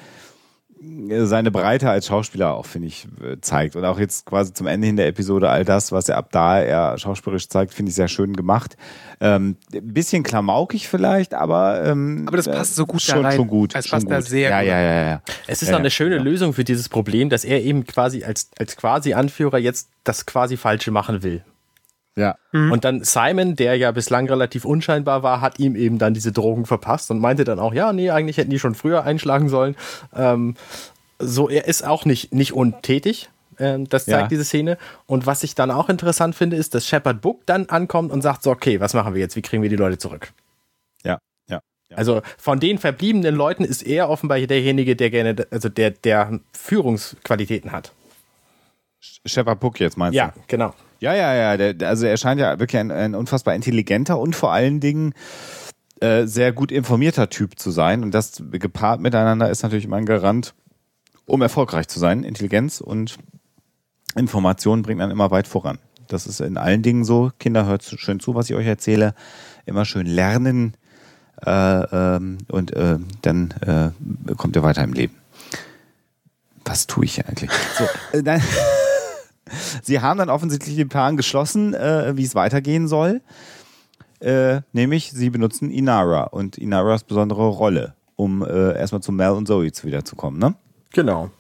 seine Breite als Schauspieler auch, finde ich, äh, zeigt. Und auch jetzt quasi zum Ende hin der Episode, all das, was er ab da er schauspielerisch zeigt, finde ich sehr schön gemacht. Ähm, bisschen klamaukig vielleicht, aber ähm, aber das passt so gut schon, da rein. Schon gut. Es passt schon da gut. sehr ja, gut. Ja, ja, ja, Es ist ja, auch eine schöne ja. Lösung für dieses Problem, dass er eben quasi als, als quasi Anführer jetzt das quasi Falsche machen will. Ja. Mhm. Und dann Simon, der ja bislang relativ unscheinbar war, hat ihm eben dann diese Drogen verpasst und meinte dann auch, ja, nee, eigentlich hätten die schon früher einschlagen sollen. Ähm, so, er ist auch nicht, nicht untätig. Ähm, das zeigt Ja. diese Szene. Und was ich dann auch interessant finde, ist, dass Shepard Book dann ankommt und sagt so, okay, was machen wir jetzt? Wie kriegen wir die Leute zurück? Ja, ja. ja. Also von den verbliebenen Leuten ist er offenbar derjenige, der gerne, also der, der Führungsqualitäten hat. Shepard Book jetzt meinst Ja, du? genau. Ja, ja, ja. Der, also er scheint ja wirklich ein, ein unfassbar intelligenter und vor allen Dingen äh, sehr gut informierter Typ zu sein. Und das gepaart miteinander ist natürlich immer ein Garant, um erfolgreich zu sein. Intelligenz und Information bringt dann immer weit voran. Das ist in allen Dingen so. Kinder, hört schön zu, was ich euch erzähle. Immer schön lernen äh, ähm, und äh, dann äh, kommt ihr weiter im Leben. Was tue ich hier eigentlich? So, äh, dann, Sie haben dann offensichtlich den Plan geschlossen, äh, wie es weitergehen soll. Äh, nämlich, sie benutzen Inara und Inaras besondere Rolle, um äh, erstmal zu Mel und Zoe zu wiederzukommen, ne? Genau.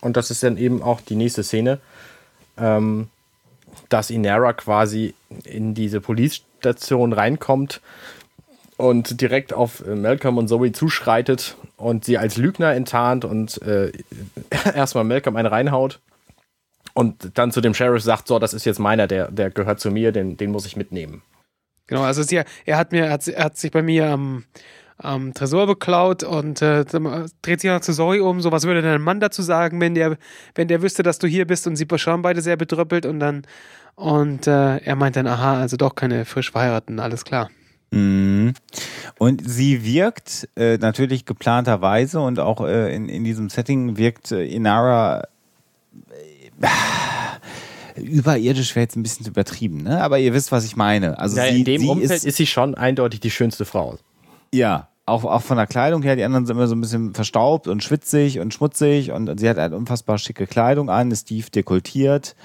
Und das ist dann eben auch die nächste Szene, ähm, dass Inara quasi in diese Police-Station reinkommt und direkt auf äh, Malcolm und Zoe zuschreitet und sie als Lügner enttarnt und äh, [LAUGHS] erstmal Malcolm einen reinhaut und dann zu dem Sheriff sagt, so, das ist jetzt meiner, der, der gehört zu mir, den, den muss ich mitnehmen. Genau, also sie, er hat mir, hat, er hat sich bei mir am, am Tresor beklaut und äh, dreht sich noch zu Zoe um. So, was würde dein Mann dazu sagen, wenn der, wenn der wüsste, dass du hier bist und sie schauen beide sehr bedröppelt und dann und äh, er meint dann, aha, also doch keine frisch verheirateten, alles klar. Mhm. Und sie wirkt äh, natürlich geplanterweise und auch äh, in, in diesem Setting wirkt äh, Inara überirdisch wäre jetzt ein bisschen übertrieben, ne? Aber ihr wisst, was ich meine. Also Ja, sie, in dem Umfeld ist, ist, sie schon eindeutig die schönste Frau. Ja, auch, auch von der Kleidung her, die anderen sind immer so ein bisschen verstaubt und schwitzig und schmutzig und sie hat halt unfassbar schicke Kleidung an, ist tief dekoltiert,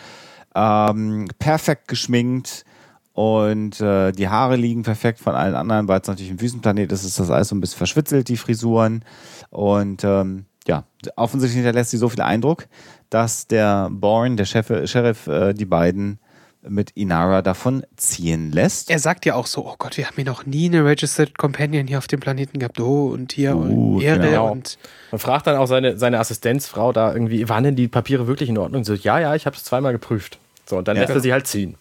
ähm, perfekt geschminkt und äh, die Haare liegen perfekt von allen anderen, weil es natürlich ein Wüstenplanet ist, ist das alles so ein bisschen verschwitzelt, die Frisuren und ähm, ja, offensichtlich hinterlässt sie so viel Eindruck, dass der Bourne, der Chef, Sheriff, äh, die beiden mit Inara davon ziehen lässt. Er sagt ja auch so, oh Gott, wir haben hier noch nie eine Registered Companion hier auf dem Planeten gehabt. Oh, und hier Uh, und Erde genau. und Man fragt dann auch seine, seine Assistenzfrau da irgendwie, waren denn die Papiere wirklich in Ordnung? So, ja, ja, ich habe es zweimal geprüft. So, und dann Ja. lässt er sie halt ziehen.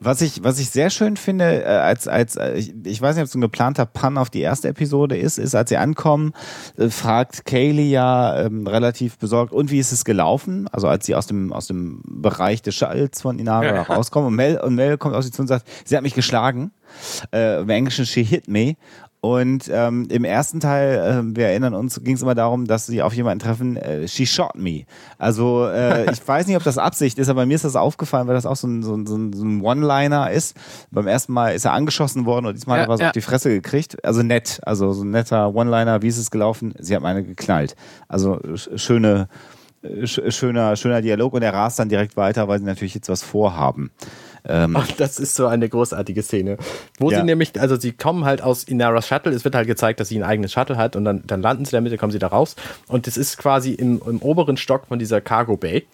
Was ich, was ich sehr schön finde, äh, als, als äh, ich, ich weiß nicht, ob es ein geplanter Pun auf die erste Episode ist, ist, als sie ankommen, äh, fragt Kaylee ja ähm, relativ besorgt, und wie ist es gelaufen? Also als sie aus dem, aus dem Bereich des Shuttles von Inara Ja. rauskommen und Mel, und Mel kommt auf sie zu und sagt, sie hat mich geschlagen. Äh, Im Englischen, she hit me. Und ähm, im ersten Teil, äh, wir erinnern uns, ging es immer darum, dass sie auf jemanden treffen, äh, she shot me. Also äh, ich weiß nicht, ob das Absicht ist, aber mir ist das aufgefallen, weil das auch so ein, so ein, so ein One-Liner ist. Beim ersten Mal ist er angeschossen worden und diesmal Ja, hat er was ja. auf die Fresse gekriegt. Also nett, also so ein netter One-Liner, wie ist es gelaufen? Sie hat meine geknallt. Also sch- schöne, äh, sch- schöner, schöner Dialog und er rast dann direkt weiter, weil sie natürlich jetzt was vorhaben. Ähm, Und das ist so eine großartige Szene. Wo Ja. sie nämlich, also sie kommen halt aus Inaras Shuttle, es wird halt gezeigt, dass sie ein eigenes Shuttle hat und dann, dann landen sie damit, dann kommen sie da raus. Und das ist quasi im, im oberen Stock von dieser Cargo Bay.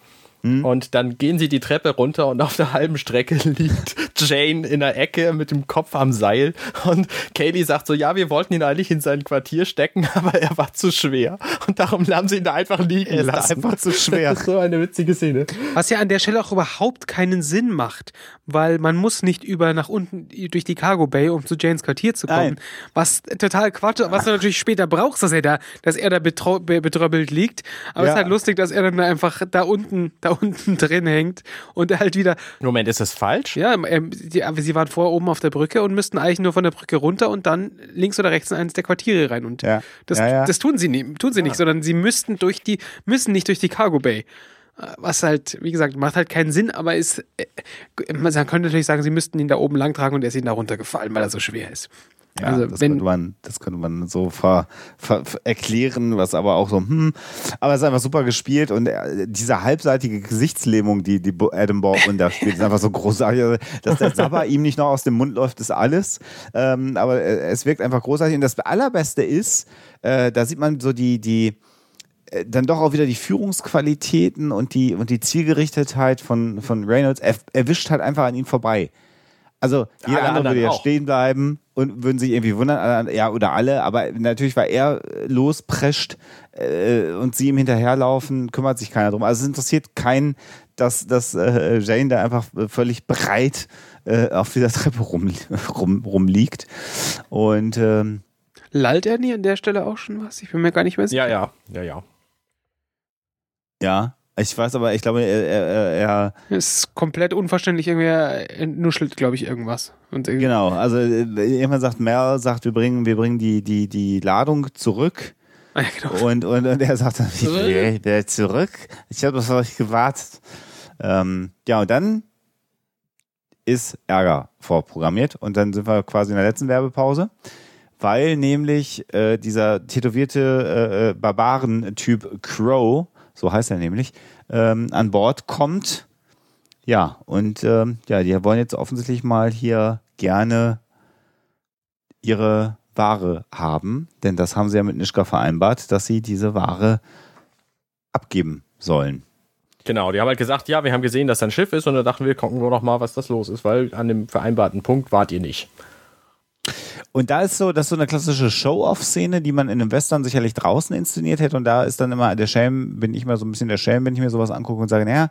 Und dann gehen sie die Treppe runter und auf der halben Strecke [LAUGHS] liegt Jane in der Ecke mit dem Kopf am Seil. Und Kaylee sagt so, ja, wir wollten ihn eigentlich in sein Quartier stecken, [LAUGHS] aber er war zu schwer. Und darum haben sie ihn da einfach liegen Er lassen. einfach zu [LAUGHS] schwer. Das ist so eine witzige Szene. Was ja an der Stelle auch überhaupt keinen Sinn macht, weil man muss nicht über nach unten durch die Cargo Bay, um zu Janes Quartier zu kommen. Nein. Was total Quatsch, was du natürlich später brauchst, dass er da, dass er da betrau- be- betröppelt liegt. Aber es Ja. ist halt lustig, dass er dann da einfach da unten, da unten drin hängt und er halt wieder, Moment, ist das falsch? ja, ähm, die, aber sie waren vorher oben auf der Brücke und müssten eigentlich nur von der Brücke runter und dann links oder rechts in eines der Quartiere rein. Und Ja. das, Ja, ja. das tun sie nicht, tun sie nicht, sondern sie müssten durch die, müssen nicht durch die Cargo Bay. Was halt, wie gesagt, macht halt keinen Sinn, aber ist, äh, man könnte natürlich sagen, sie müssten ihn da oben lang tragen und er ist ihnen da runtergefallen, weil er so schwer ist. Ja, also, das, wenn, könnte man, das könnte man so ver, ver, erklären, was aber auch so, hm, aber es ist einfach super gespielt und äh, diese halbseitige Gesichtslähmung, die, die Adam Baldwin da spielt, ist einfach so großartig. Also, Dass der Sabber ihm nicht noch aus dem Mund läuft, ist alles. Ähm, aber äh, es wirkt einfach großartig. Und das Allerbeste ist, äh, da sieht man so die, die, äh, dann doch auch wieder die Führungsqualitäten und die, und die Zielgerichtetheit von, von Reynolds. Er, er wischt halt einfach an ihm vorbei. Also jeder Alle andere würde ja auch. stehen bleiben und würden sich irgendwie wundern, äh, ja, oder alle, aber natürlich, weil er losprescht äh, und sie ihm hinterherlaufen, kümmert sich keiner drum. Also es interessiert keinen, dass, dass äh, Jane da einfach völlig breit äh, auf dieser Treppe rum, rum, rumliegt. Und ähm, Lallt er nie an der Stelle auch schon was? Ich bin mir gar nicht mehr sicher. Ja, ja, ja, ja. ja, ich weiß aber, ich glaube, er, er, er Genau. komplett unverständlich. Irgendwie nuschelt, glaube ich, irgendwas. Und irgendwie- genau, also äh, irgendwann sagt Mel, sagt, wir bringen, wir bringen die, die, die Ladung zurück. Ah, [LAUGHS] ja, genau. Und, und, und er sagt dann? "Wie, wer zurück? Ich habe auf euch gewartet. Ähm, ja, und dann ist Ärger vorprogrammiert und dann sind wir quasi in der letzten Werbepause, weil nämlich äh, dieser tätowierte äh, äh, Barbaren-Typ Crow, so heißt er nämlich, ähm, an Bord kommt. Ja, und ähm, ja, die wollen jetzt offensichtlich mal hier gerne ihre Ware haben, denn das haben sie ja mit Nischka vereinbart, dass sie diese Ware abgeben sollen. Genau, die haben halt gesagt, ja, wir haben gesehen, dass da ein Schiff ist und da dachten wir, gucken wir doch mal, was das los ist, weil an dem vereinbarten Punkt wart ihr nicht. Und da ist so, das ist so eine klassische Show-off-Szene, die man in einem Western sicherlich draußen inszeniert hätte. Und da ist dann immer der Schelm, bin ich mal so ein bisschen der Schelm, wenn ich mir sowas angucke und sage, naja,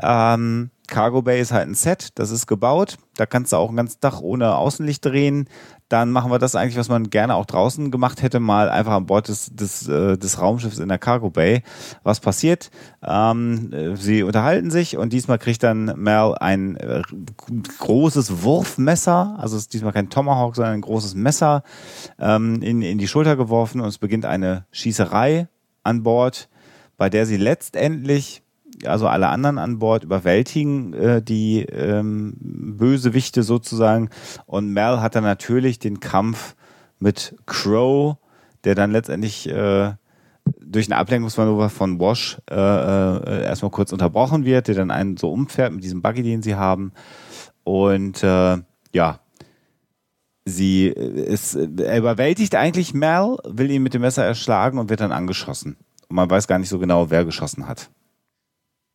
ähm, Cargo Bay ist halt ein Set, das ist gebaut. Da kannst du auch einen ganzen Tag ohne Außenlicht drehen. Dann machen wir das eigentlich, was man gerne auch draußen gemacht hätte, mal einfach an Bord des, des, äh, des Raumschiffs in der Cargo Bay. Was passiert? Ähm, äh, sie unterhalten sich und diesmal kriegt dann Mel ein äh, großes Wurfmesser, also es ist diesmal kein Tomahawk, sondern ein großes Messer ähm, in, in die Schulter geworfen und es beginnt eine Schießerei an Bord, bei der sie letztendlich also alle anderen an Bord überwältigen äh, die ähm, Bösewichte sozusagen. Und Mel hat dann natürlich den Kampf mit Crow, der dann letztendlich äh, durch ein Ablenkungsmanöver von Wash äh, äh, erstmal kurz unterbrochen wird, der dann einen so umfährt mit diesem Buggy, den sie haben. Und äh, ja, sie äh, ist, er überwältigt eigentlich Mel, will ihn mit dem Messer erschlagen und wird dann angeschossen. Und man weiß gar nicht so genau, wer geschossen hat.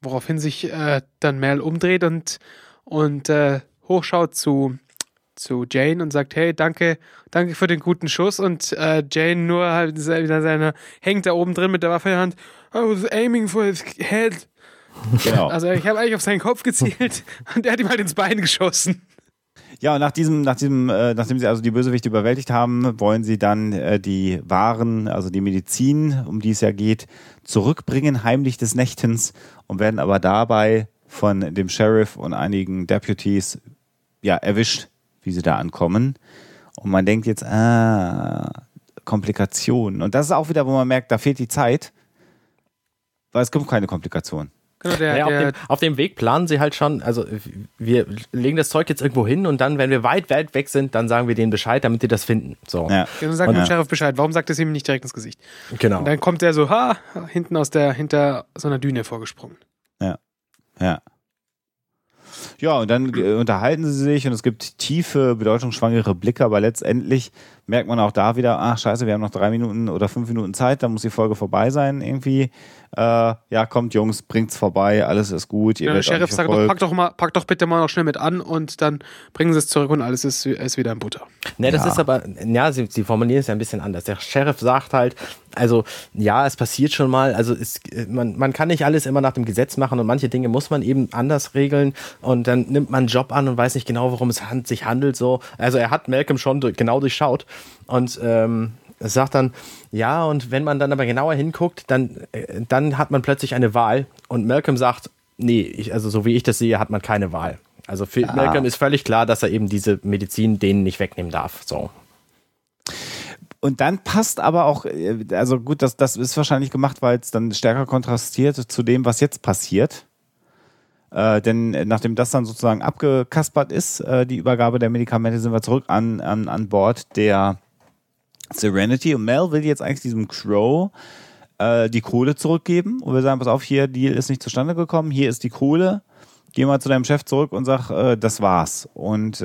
Woraufhin sich äh, dann Mel umdreht und, und äh, hochschaut zu, zu Jane und sagt, hey, danke, danke für den guten Schuss. Und äh, Jane nur halt wieder seine, hängt da oben drin mit der Waffe in der Hand. I was aiming for his head. Genau. Also ich habe eigentlich auf seinen Kopf gezielt [LAUGHS] und der hat ihm halt ins Bein geschossen. Ja, und nach diesem, nach diesem, äh, nachdem sie also die Bösewichte überwältigt haben, wollen sie dann äh, die Waren, also die Medizin, um die es ja geht, zurückbringen, heimlich des Nächtens, und werden aber dabei von dem Sheriff und einigen Deputies ja erwischt, wie sie da ankommen. Und man denkt jetzt, ah, Komplikationen. Und das ist auch wieder, wo man merkt, da fehlt die Zeit, weil es gibt keine Komplikationen. Genau, der, Naja, auf, der, dem, auf dem Weg planen sie halt schon, also wir legen das Zeug jetzt irgendwo hin und dann, wenn wir weit, weit weg sind, dann sagen wir denen Bescheid, damit die das finden. So. Ja. genau, sagt Und- dem Ja. Sheriff Bescheid. Warum sagt es ihm nicht direkt ins Gesicht? Genau. Und dann kommt er so, ha, hinten aus der, hinter so einer Düne vorgesprungen. Ja. Ja, und dann äh, unterhalten sie sich und es gibt tiefe, bedeutungsschwangere Blicke, aber letztendlich merkt man auch da wieder, ach scheiße, wir haben noch drei Minuten oder fünf Minuten Zeit, dann muss die Folge vorbei sein irgendwie. Äh, ja, kommt Jungs, bringt's vorbei, alles ist gut. Ihr Ja, der Sheriff sagt doch, pack doch mal, pack doch bitte mal noch schnell mit an und dann bringen sie es zurück und alles ist, ist wieder in Butter. Ne, das Ja. ist aber, ja, sie, sie formulieren es ja ein bisschen anders. Der Sheriff sagt halt, also ja, es passiert schon mal, also es, man, man kann nicht alles immer nach dem Gesetz machen und manche Dinge muss man eben anders regeln und dann nimmt man einen Job an und weiß nicht genau, worum es hand, sich handelt. So, also er hat Malcolm schon durch, genau durchschaut und ähm, sagt dann, ja, und wenn man dann aber genauer hinguckt, dann, äh, dann hat man plötzlich eine Wahl und Malcolm sagt, nee, ich, also so wie ich das sehe, hat man keine Wahl. Also für Malcolm ist völlig klar, dass er eben diese Medizin denen nicht wegnehmen darf. So. Und dann passt aber auch, äh, also gut, das, das ist wahrscheinlich gemacht, weil es dann stärker kontrastiert zu dem, was jetzt passiert. Äh, denn äh, nachdem das dann sozusagen abgekaspert ist, äh, die Übergabe der Medikamente, sind wir zurück an, an, an Bord der Serenity. Und Mel will jetzt eigentlich diesem Crow äh, die Kohle zurückgeben. Und wir sagen, pass auf, hier, Deal ist nicht zustande gekommen, hier ist die Kohle. Geh mal zu deinem Chef zurück und sag, äh, das war's. Und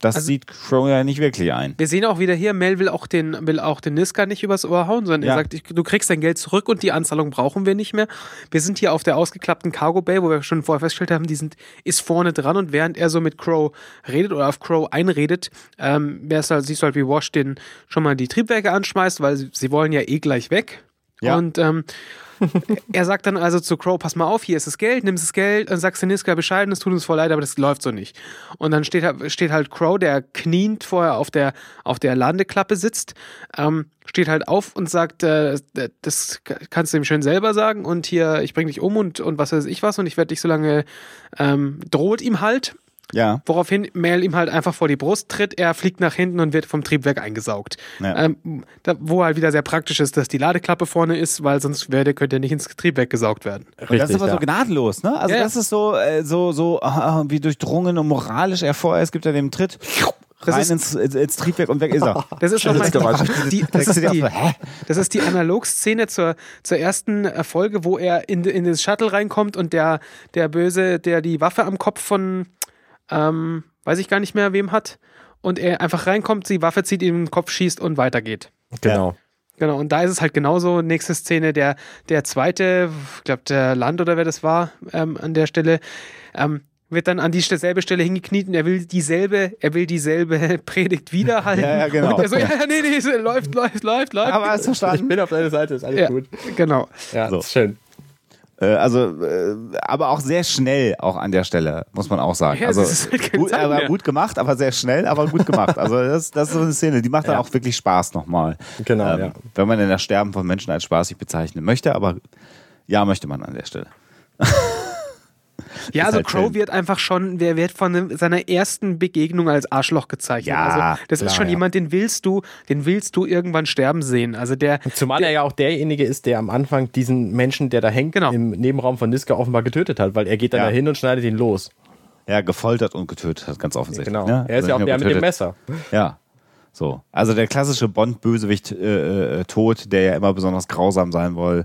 das Also- sieht Crow ja nicht wirklich ein. Wir sehen auch wieder hier, Mel will auch den, will auch den Niska nicht übers Ohr hauen, sondern Ja. er sagt, ich, du kriegst dein Geld zurück und die Anzahlung brauchen wir nicht mehr. Wir sind hier auf der ausgeklappten Cargo Bay, wo wir schon vorher festgestellt haben, die sind, ist vorne dran und während er so mit Crow redet oder auf Crow einredet, ähm, halt, siehst du halt, wie Wash den schon mal die Triebwerke anschmeißt, weil sie, sie wollen ja eh gleich weg. Ja. Und ähm, [LAUGHS] er sagt dann also zu Crow, pass mal auf, hier ist das Geld, nimm das Geld und sagst Niska Bescheid, es tut uns voll leid, aber das läuft so nicht. Und dann steht, halt- steht halt Crow, der kniend vorher auf der, auf der Landeklappe sitzt, ähm, steht halt auf und sagt, äh, das kannst du ihm schön selber sagen und hier, ich bring dich um und, und was weiß ich was und ich werde dich so lange, ähm, droht ihm halt. Ja. Woraufhin Mel ihm halt einfach vor die Brust tritt, er fliegt nach hinten und wird vom Triebwerk eingesaugt. Ja. Ähm, da, wo halt wieder sehr praktisch ist, dass die Ladeklappe vorne ist, weil sonst wäre, könnte er nicht ins Triebwerk gesaugt werden. Und das ist aber ja. so gnadenlos, ne? Also Ja, das ist so, äh, so, so ah, wie durchdrungen und moralisch er vorher ist, gibt er dem Tritt Das rein ist- ins, ins, ins Triebwerk und weg ist er. [LAUGHS] Das ist schon mal die, [LAUGHS] das, ist die, das ist die Analogszene zur, zur ersten Folge, wo er in, in das Shuttle reinkommt und der, der Böse, der die Waffe am Kopf von, ähm, weiß ich gar nicht mehr, wem hat, und er einfach reinkommt, die Waffe zieht ihm in den Kopf, schießt und weitergeht. Genau. Genau, und da ist es halt genauso. Nächste Szene, der, der zweite, ich glaube, der Land oder wer das war, ähm, an der Stelle, ähm, wird dann an die selbe Stelle hingekniet und er will dieselbe, er will dieselbe [LAUGHS] Predigt wiederhalten. Ja, ja, genau. Und er so, ja, ja, nee, nee, so, läuft, läuft, läuft, läuft. Aber hast du Ich verstanden? bin auf deiner Seite, ist alles ja, gut. genau. Ja, So. ist schön. Äh, also, äh, aber auch sehr schnell auch an der Stelle, muss man auch sagen. Ja, also, halt gut, Zeit aber gut gemacht, aber sehr schnell, aber gut gemacht. Also das, das ist so eine Szene, die macht dann Ja. auch wirklich Spaß nochmal. Genau, Ähm, ja. Wenn man denn das Sterben von Menschen als spaßig bezeichnen möchte, aber ja, möchte man an der Stelle. [LAUGHS] Ja, Ist also halt Crow schön. wird einfach schon, der wird von seiner ersten Begegnung als Arschloch gezeichnet. Ja, also das ist klar, schon ja. jemand, den willst du, den willst du irgendwann sterben sehen. Also der, Zumal er ja auch derjenige ist, der am Anfang diesen Menschen, der da hängt, Genau. im Nebenraum von Niska offenbar getötet hat, weil er geht dann Ja. dahin und schneidet ihn los. Ja, gefoltert und getötet hat, ganz offensichtlich. Genau. Ne? Er ist Also ja auch der nur mit dem getötet. Messer. Ja. So. Also der klassische Bond-Bösewicht äh, äh, Tod, der ja immer besonders grausam sein will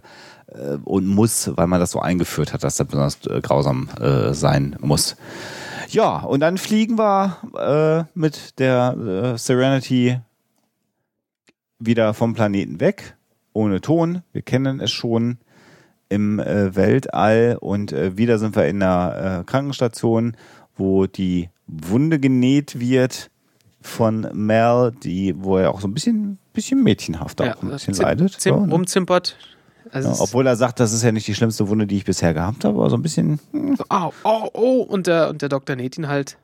äh, und muss, weil man das so eingeführt hat, dass er besonders äh, grausam äh, sein muss. Ja, und dann fliegen wir äh, mit der Serenity wieder vom Planeten weg, ohne Ton. Wir kennen es schon im Weltall und wieder sind wir in der Krankenstation, wo die Wunde genäht wird von Mel, die, wo er auch so ein bisschen, bisschen mädchenhaft auch ein bisschen leidet. zim- so, ne? rumzimpert. Also ja, obwohl er sagt, das ist ja nicht die schlimmste Wunde, die ich bisher gehabt habe, aber so ein bisschen, hm, au, au, oh, und der, und der Doktor näht ihn halt.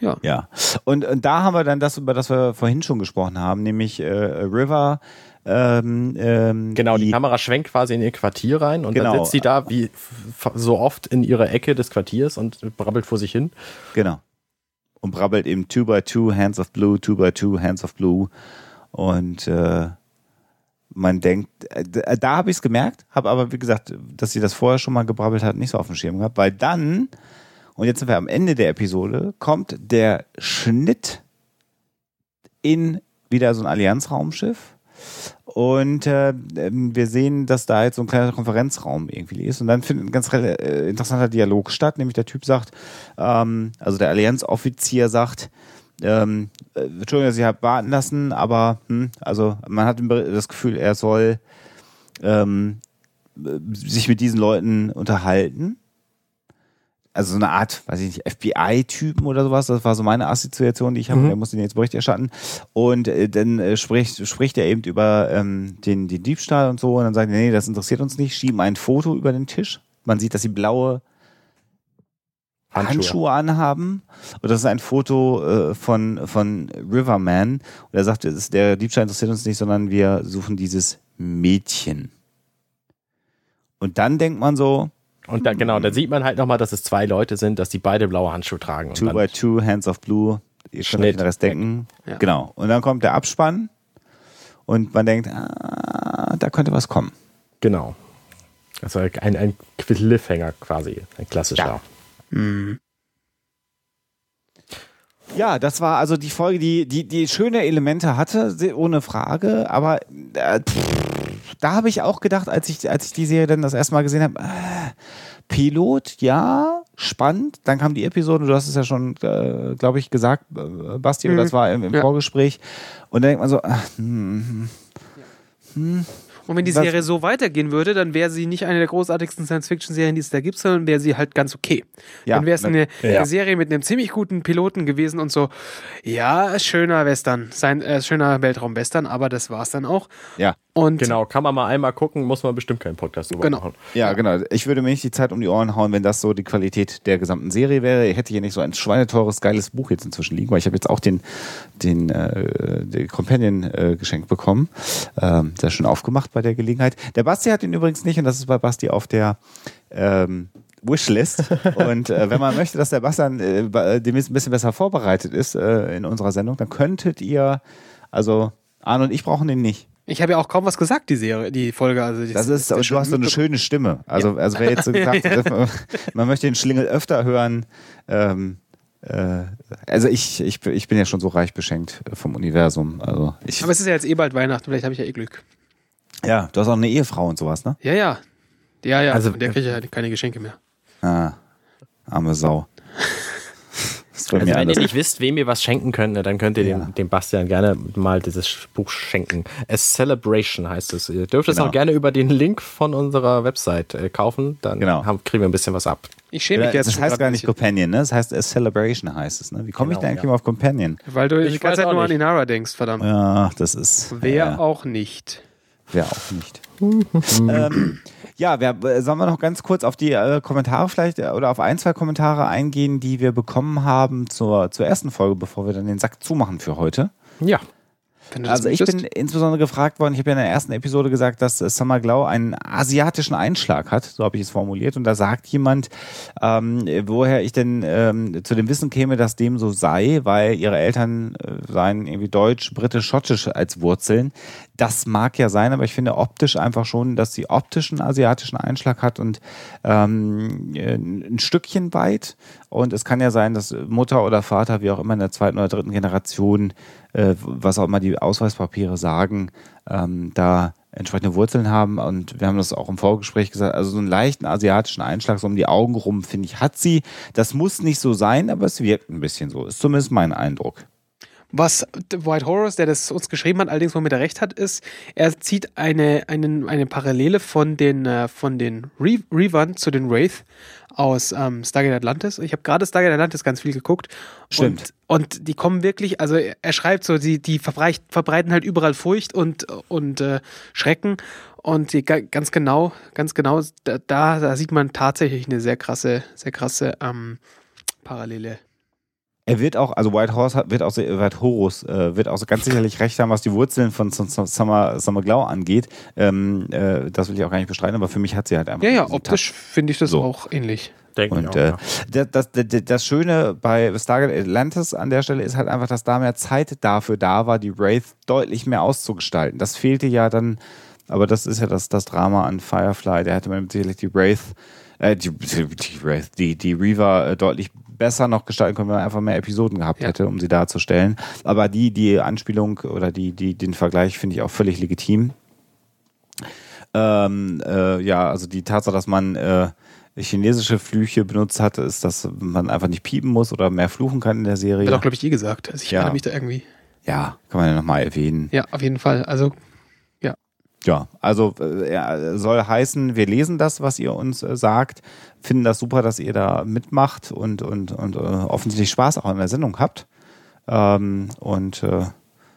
Ja. ja. Und, und da haben wir dann das, über das wir vorhin schon gesprochen haben, nämlich äh, River. Ähm, ähm, Genau, die, Kamera schwenkt quasi in ihr Quartier rein und Genau. dann sitzt sie da wie so oft in ihrer Ecke des Quartiers und brabbelt vor sich hin. Genau. Und brabbelt eben 2 by 2 Hands of Blue, 2 by 2 Hands of Blue. Und äh, man denkt, äh, da habe ich es gemerkt, habe aber, wie gesagt, dass sie das vorher schon mal gebrabbelt hat, nicht so auf dem Schirm gehabt, weil dann, und jetzt sind wir am Ende der Episode, kommt der Schnitt in wieder so ein Allianz-Raumschiff. Und äh, ähm, wir sehen, dass da jetzt so ein kleiner Konferenzraum irgendwie ist. Und dann findet ein ganz äh, interessanter Dialog statt, nämlich der Typ sagt, ähm, also der Allianz-Offizier sagt, ähm, äh, Entschuldigung, dass ich habe warten lassen, aber hm, also man hat das Gefühl, er soll ähm, äh, sich mit diesen Leuten unterhalten. Also so eine Art, weiß ich nicht, FBI-Typen oder sowas. Das war so meine Assoziation, die ich habe. Mhm. Der muss den jetzt Bericht erstatten. Und äh, dann äh, spricht, spricht er eben über ähm, den, den Diebstahl und so. Und dann sagt er, nee, das interessiert uns nicht. Schieben ein Foto über den Tisch. Man sieht, dass sie blaue Handschuhe, Handschuhe. anhaben. Und das ist ein Foto äh, von, von Riverman. Und er sagt, es ist, der Diebstahl interessiert uns nicht, sondern wir suchen dieses Mädchen. Und dann denkt man so, Und da, genau, da sieht man halt nochmal, dass es zwei Leute sind, dass die beide blaue Handschuhe tragen. Und Two dann, by Two, Hands of Blue. Ihr könnt euch Schnitt den Rest denken. Ja. Genau. Und dann kommt der Abspann. Und man denkt, ah, da könnte was kommen. genau. Das war ein, ein Cliffhanger quasi, ein klassischer. Ja. Ja, das war also die Folge, die, die, die schöne Elemente hatte, ohne Frage, aber äh, pff, da habe ich auch gedacht, als ich, als ich die Serie dann das erste Mal gesehen habe, äh, Pilot, ja, spannend. Dann kam die Episode, du hast es ja schon, äh, glaube ich, gesagt, äh, Basti, Mhm. das war im, im Ja. Vorgespräch. Und dann denkt man so, ach, hm, Und wenn die Serie so weitergehen würde, dann wäre sie nicht eine der großartigsten Science-Fiction-Serien, die es da gibt, sondern wäre sie halt ganz okay. Ja, dann wäre es ne- eine, Ja. eine Serie mit einem ziemlich guten Piloten gewesen und so, ja, schöner Western, sein, äh, schöner Weltraum-Western, aber das war's dann auch. ja. Und Genau, kann man mal einmal gucken, muss man bestimmt keinen Podcast drüber Genau. machen. Ja, genau. Ich würde mir nicht die Zeit um die Ohren hauen, wenn das so die Qualität der gesamten Serie wäre. Ich hätte hier nicht so ein schweineteures, geiles Buch jetzt inzwischen liegen, weil ich habe jetzt auch den, den, äh, den Companion äh, geschenkt bekommen. Ähm, sehr schön aufgemacht bei der Gelegenheit. Der Basti hat ihn übrigens nicht und das ist bei Basti auf der ähm, Wishlist. [LAUGHS] Und äh, wenn man möchte, dass der Bastian äh, demnächst ein bisschen besser vorbereitet ist äh, in unserer Sendung, dann könntet ihr, also Arne und ich brauchen den nicht. Ich habe ja auch kaum was gesagt, die Serie, die Folge. Also Das ist, ja und du hast so eine schöne Stimme. Also, also wer jetzt so gesagt hat, [LAUGHS] man möchte den Schlingel öfter hören, ähm, äh, also ich, ich, bin- ich bin ja schon so reich beschenkt vom Universum. Also ich, Aber es ist ja jetzt eh bald Weihnachten, vielleicht habe ich ja eh Glück. ja, du hast auch eine Ehefrau und sowas, ne? Ja, ja. Ja, ja, Also- also, der kriegt ja keine Geschenke mehr. Ah, arme Sau. Also wenn ihr nicht wisst, wem ihr was schenken könnt, ne, dann könnt ihr Ja. dem, dem Bastian gerne mal dieses Buch schenken. A Celebration heißt es. Ihr dürft es Genau. auch gerne über den Link von unserer Website äh, kaufen, dann Genau. haben, kriegen wir ein bisschen was ab. Ich schäme mich jetzt das heißt gar nicht Companion, ne? Das heißt A Celebration heißt es, ne? Wie komme ich Genau, denn eigentlich ja. immer auf Companion? Weil du Ich die ganze Zeit nur an. Inara denkst, verdammt. Ja, das ist. Wer ja. auch nicht. Wer auch nicht. [LAUGHS] ähm, ja, wer, äh, sollen wir noch ganz kurz auf die äh, Kommentare vielleicht äh, oder auf ein, zwei Kommentare eingehen, die wir bekommen haben zur, zur ersten Folge, bevor wir dann den Sack zumachen für heute? Ja. Also ich bin insbesondere gefragt worden, ich habe ja in der ersten Episode gesagt, dass äh, Summer Glau einen asiatischen Einschlag hat, so habe ich es formuliert. Und da sagt jemand, ähm, woher ich denn ähm, zu dem Wissen käme, dass dem so sei, weil ihre Eltern äh, seien irgendwie deutsch, britisch, schottisch als Wurzeln. Das mag ja sein, aber ich finde optisch einfach schon, dass sie optischen asiatischen Einschlag hat und ähm, äh, ein Stückchen weit. Und es kann ja sein, dass Mutter oder Vater, wie auch immer in der zweiten oder dritten Generation, äh, was auch immer die Ausweispapiere sagen, ähm, da entsprechende Wurzeln haben. Und wir haben das auch im Vorgespräch gesagt, also so einen leichten asiatischen Einschlag so um die Augen rum, finde ich, hat sie. Das muss nicht so sein, aber es wirkt ein bisschen so. Ist zumindest mein Eindruck. Was White Horus, der das uns geschrieben hat, allerdings womit er recht hat, ist, er zieht eine, einen, eine Parallele von den, äh, von den Re Reavern zu den Wraith aus ähm, Stargate Atlantis. Ich habe gerade Stargate Atlantis ganz viel geguckt. Stimmt. Und, und die kommen wirklich, also er schreibt so, die, die verbreit, verbreiten halt überall Furcht und, und äh, Schrecken. Und die, ga- ganz genau, ganz genau, da, da da sieht man tatsächlich eine sehr krasse, sehr krasse ähm, Parallele. Er wird auch, also White Horse hat, wird auch, White Horus äh, wird auch so ganz [LAUGHS] sicherlich recht haben, was die Wurzeln von Summer, Summer Glau angeht. Ähm, äh, das will ich auch gar nicht bestreiten, aber für mich hat sie halt einfach. Ja, ja, optisch finde ich das So. auch ähnlich. Denke ich Und auch, äh, ja. das, das, das, das Schöne bei Stargate Atlantis an der Stelle ist halt einfach, dass da mehr Zeit dafür da war, die Wraith deutlich mehr auszugestalten. Das fehlte ja dann, aber das ist ja das, das Drama an Firefly. Da hätte man sicherlich die Wraith, äh, die, die, die Wraith, die, die Reaver äh, deutlich besser noch gestalten können, wenn man einfach mehr Episoden gehabt Ja. hätte, um sie darzustellen. Aber die, die Anspielung oder die, die, den Vergleich finde ich auch völlig legitim. Ähm, äh, ja, also die Tatsache, dass man äh, chinesische Flüche benutzt hat, ist, dass man einfach nicht piepen muss oder mehr fluchen kann in der Serie. Wird auch, glaube ich, eh gesagt. Also ich Ja. erinnere mich da irgendwie. Ja, kann man ja nochmal erwähnen. Ja, auf jeden Fall. Also, Ja, also äh, soll heißen, wir lesen das, was ihr uns äh, sagt, finden das super, dass ihr da mitmacht und, und, und äh, offensichtlich Spaß auch an der Sendung habt. Ähm, und äh,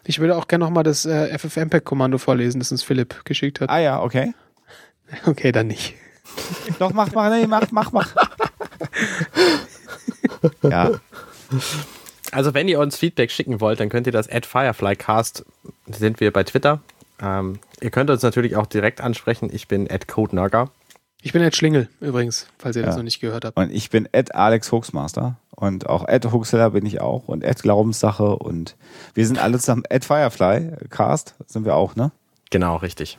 ich würde auch gerne nochmal das äh, FFmpeg-Kommando vorlesen, das uns Philipp geschickt hat. ah ja, okay. [LAUGHS] Okay, dann nicht. [LAUGHS] Doch, mach, mach, nee, mach, mach, mach. [LAUGHS] ja, Also wenn ihr uns Feedback schicken wollt, dann könnt ihr das at Fireflycast, sind wir bei Twitter. Ähm, ihr könnt uns natürlich auch direkt ansprechen. Ich bin at CodeNurger. Ich bin Ed Schlingel übrigens, falls ihr das Ja. noch nicht gehört habt. und ich bin Ed Alex Hoaxmaster und auch Ed Hoaxeller bin ich auch und Ed Glaubenssache und wir sind alle zusammen Ed Firefly Cast sind wir auch, ne? Genau, richtig.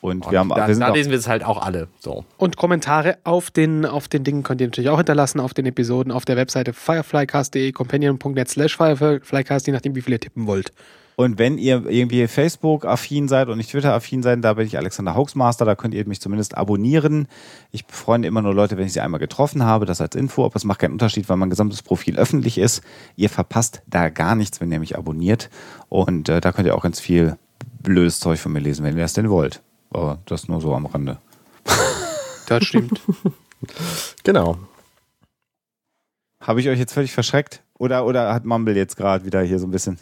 Und, Und wir haben da, wir sind da auch, lesen wir es halt auch alle. So. Und Kommentare auf den, auf den Dingen könnt ihr natürlich auch hinterlassen, auf den Episoden, auf der Webseite fireflycast.de, companion.net slash fireflycast, je nachdem, wie viel ihr tippen wollt. Und wenn ihr irgendwie Facebook-affin seid und nicht Twitter-affin seid, da bin ich Alexander Hoaxmaster, da könnt ihr mich zumindest abonnieren. Ich befreunde immer nur Leute, wenn ich sie einmal getroffen habe, das als Info, aber es macht keinen Unterschied, weil mein gesamtes Profil öffentlich ist. Ihr verpasst da gar nichts, wenn ihr mich abonniert. Und äh, da könnt ihr auch ganz viel blödes Zeug von mir lesen, wenn ihr es denn wollt. Aber das nur so am Rande. [LAUGHS] Das stimmt. Genau. Habe ich euch jetzt völlig verschreckt? Oder, oder hat Mumble jetzt gerade wieder hier so ein bisschen?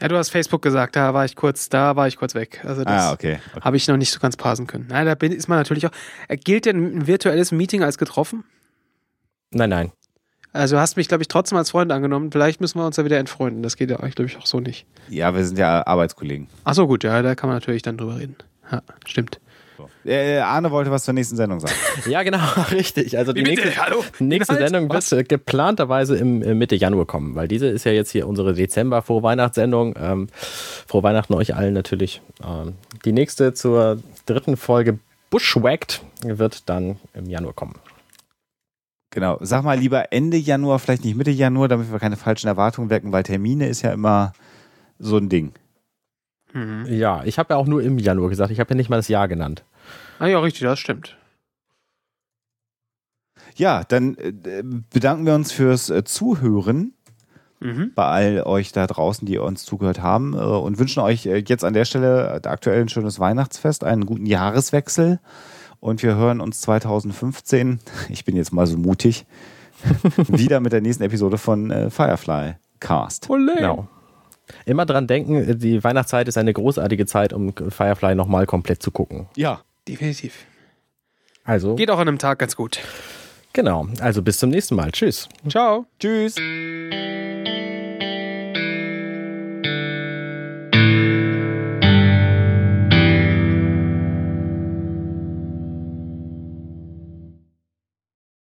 Ja, du hast Facebook gesagt, da war ich kurz, da war ich kurz weg. Also das Ah, okay. okay. habe ich noch nicht so ganz parsen können. Nein, da bin, ist man natürlich auch. Äh, Gilt denn ein virtuelles Meeting als getroffen? Nein, nein. Also du hast mich, glaube ich, trotzdem als Freund angenommen. Vielleicht müssen wir uns ja wieder entfreunden. Das geht ja, glaube ich, auch so nicht. Ja, wir sind ja Arbeitskollegen. Ach so, gut, ja, da kann man natürlich dann drüber reden. Ja, stimmt. Äh, Arne wollte was zur nächsten Sendung sagen. [LAUGHS] Ja, genau, [LAUGHS] richtig. Also die Wie bitte? nächste, Hallo? nächste Inhalt? Sendung Was? wird äh, geplanterweise im äh, Mitte Januar kommen, weil diese ist ja jetzt hier unsere Dezember-Vorweihnachtssendung. Ähm, frohe Weihnachten euch allen natürlich. Ähm, die nächste zur dritten Folge Bushwacked wird dann im Januar kommen. Genau. Sag mal lieber Ende Januar, vielleicht nicht Mitte Januar, damit wir keine falschen Erwartungen wecken, weil Termine ist ja immer so ein Ding. Mhm. Ja, ich habe ja auch nur im Januar gesagt. Ich habe ja nicht mal das Jahr genannt. Ah ja, richtig, das stimmt. Ja, dann äh, bedanken wir uns fürs äh, Zuhören Mhm. bei all euch da draußen, die uns zugehört haben äh, und wünschen euch jetzt an der Stelle aktuell ein schönes Weihnachtsfest, einen guten Jahreswechsel und wir hören uns 2015, ich bin jetzt mal so mutig, [LAUGHS] wieder mit der nächsten Episode von äh, Firefly Cast. Genau. Immer dran denken, die Weihnachtszeit ist eine großartige Zeit, um Firefly nochmal komplett zu gucken. Ja. Definitiv. Also, Geht auch an einem Tag ganz gut. genau. Also bis zum nächsten Mal. Tschüss. Ciao. Tschüss. Tschüss.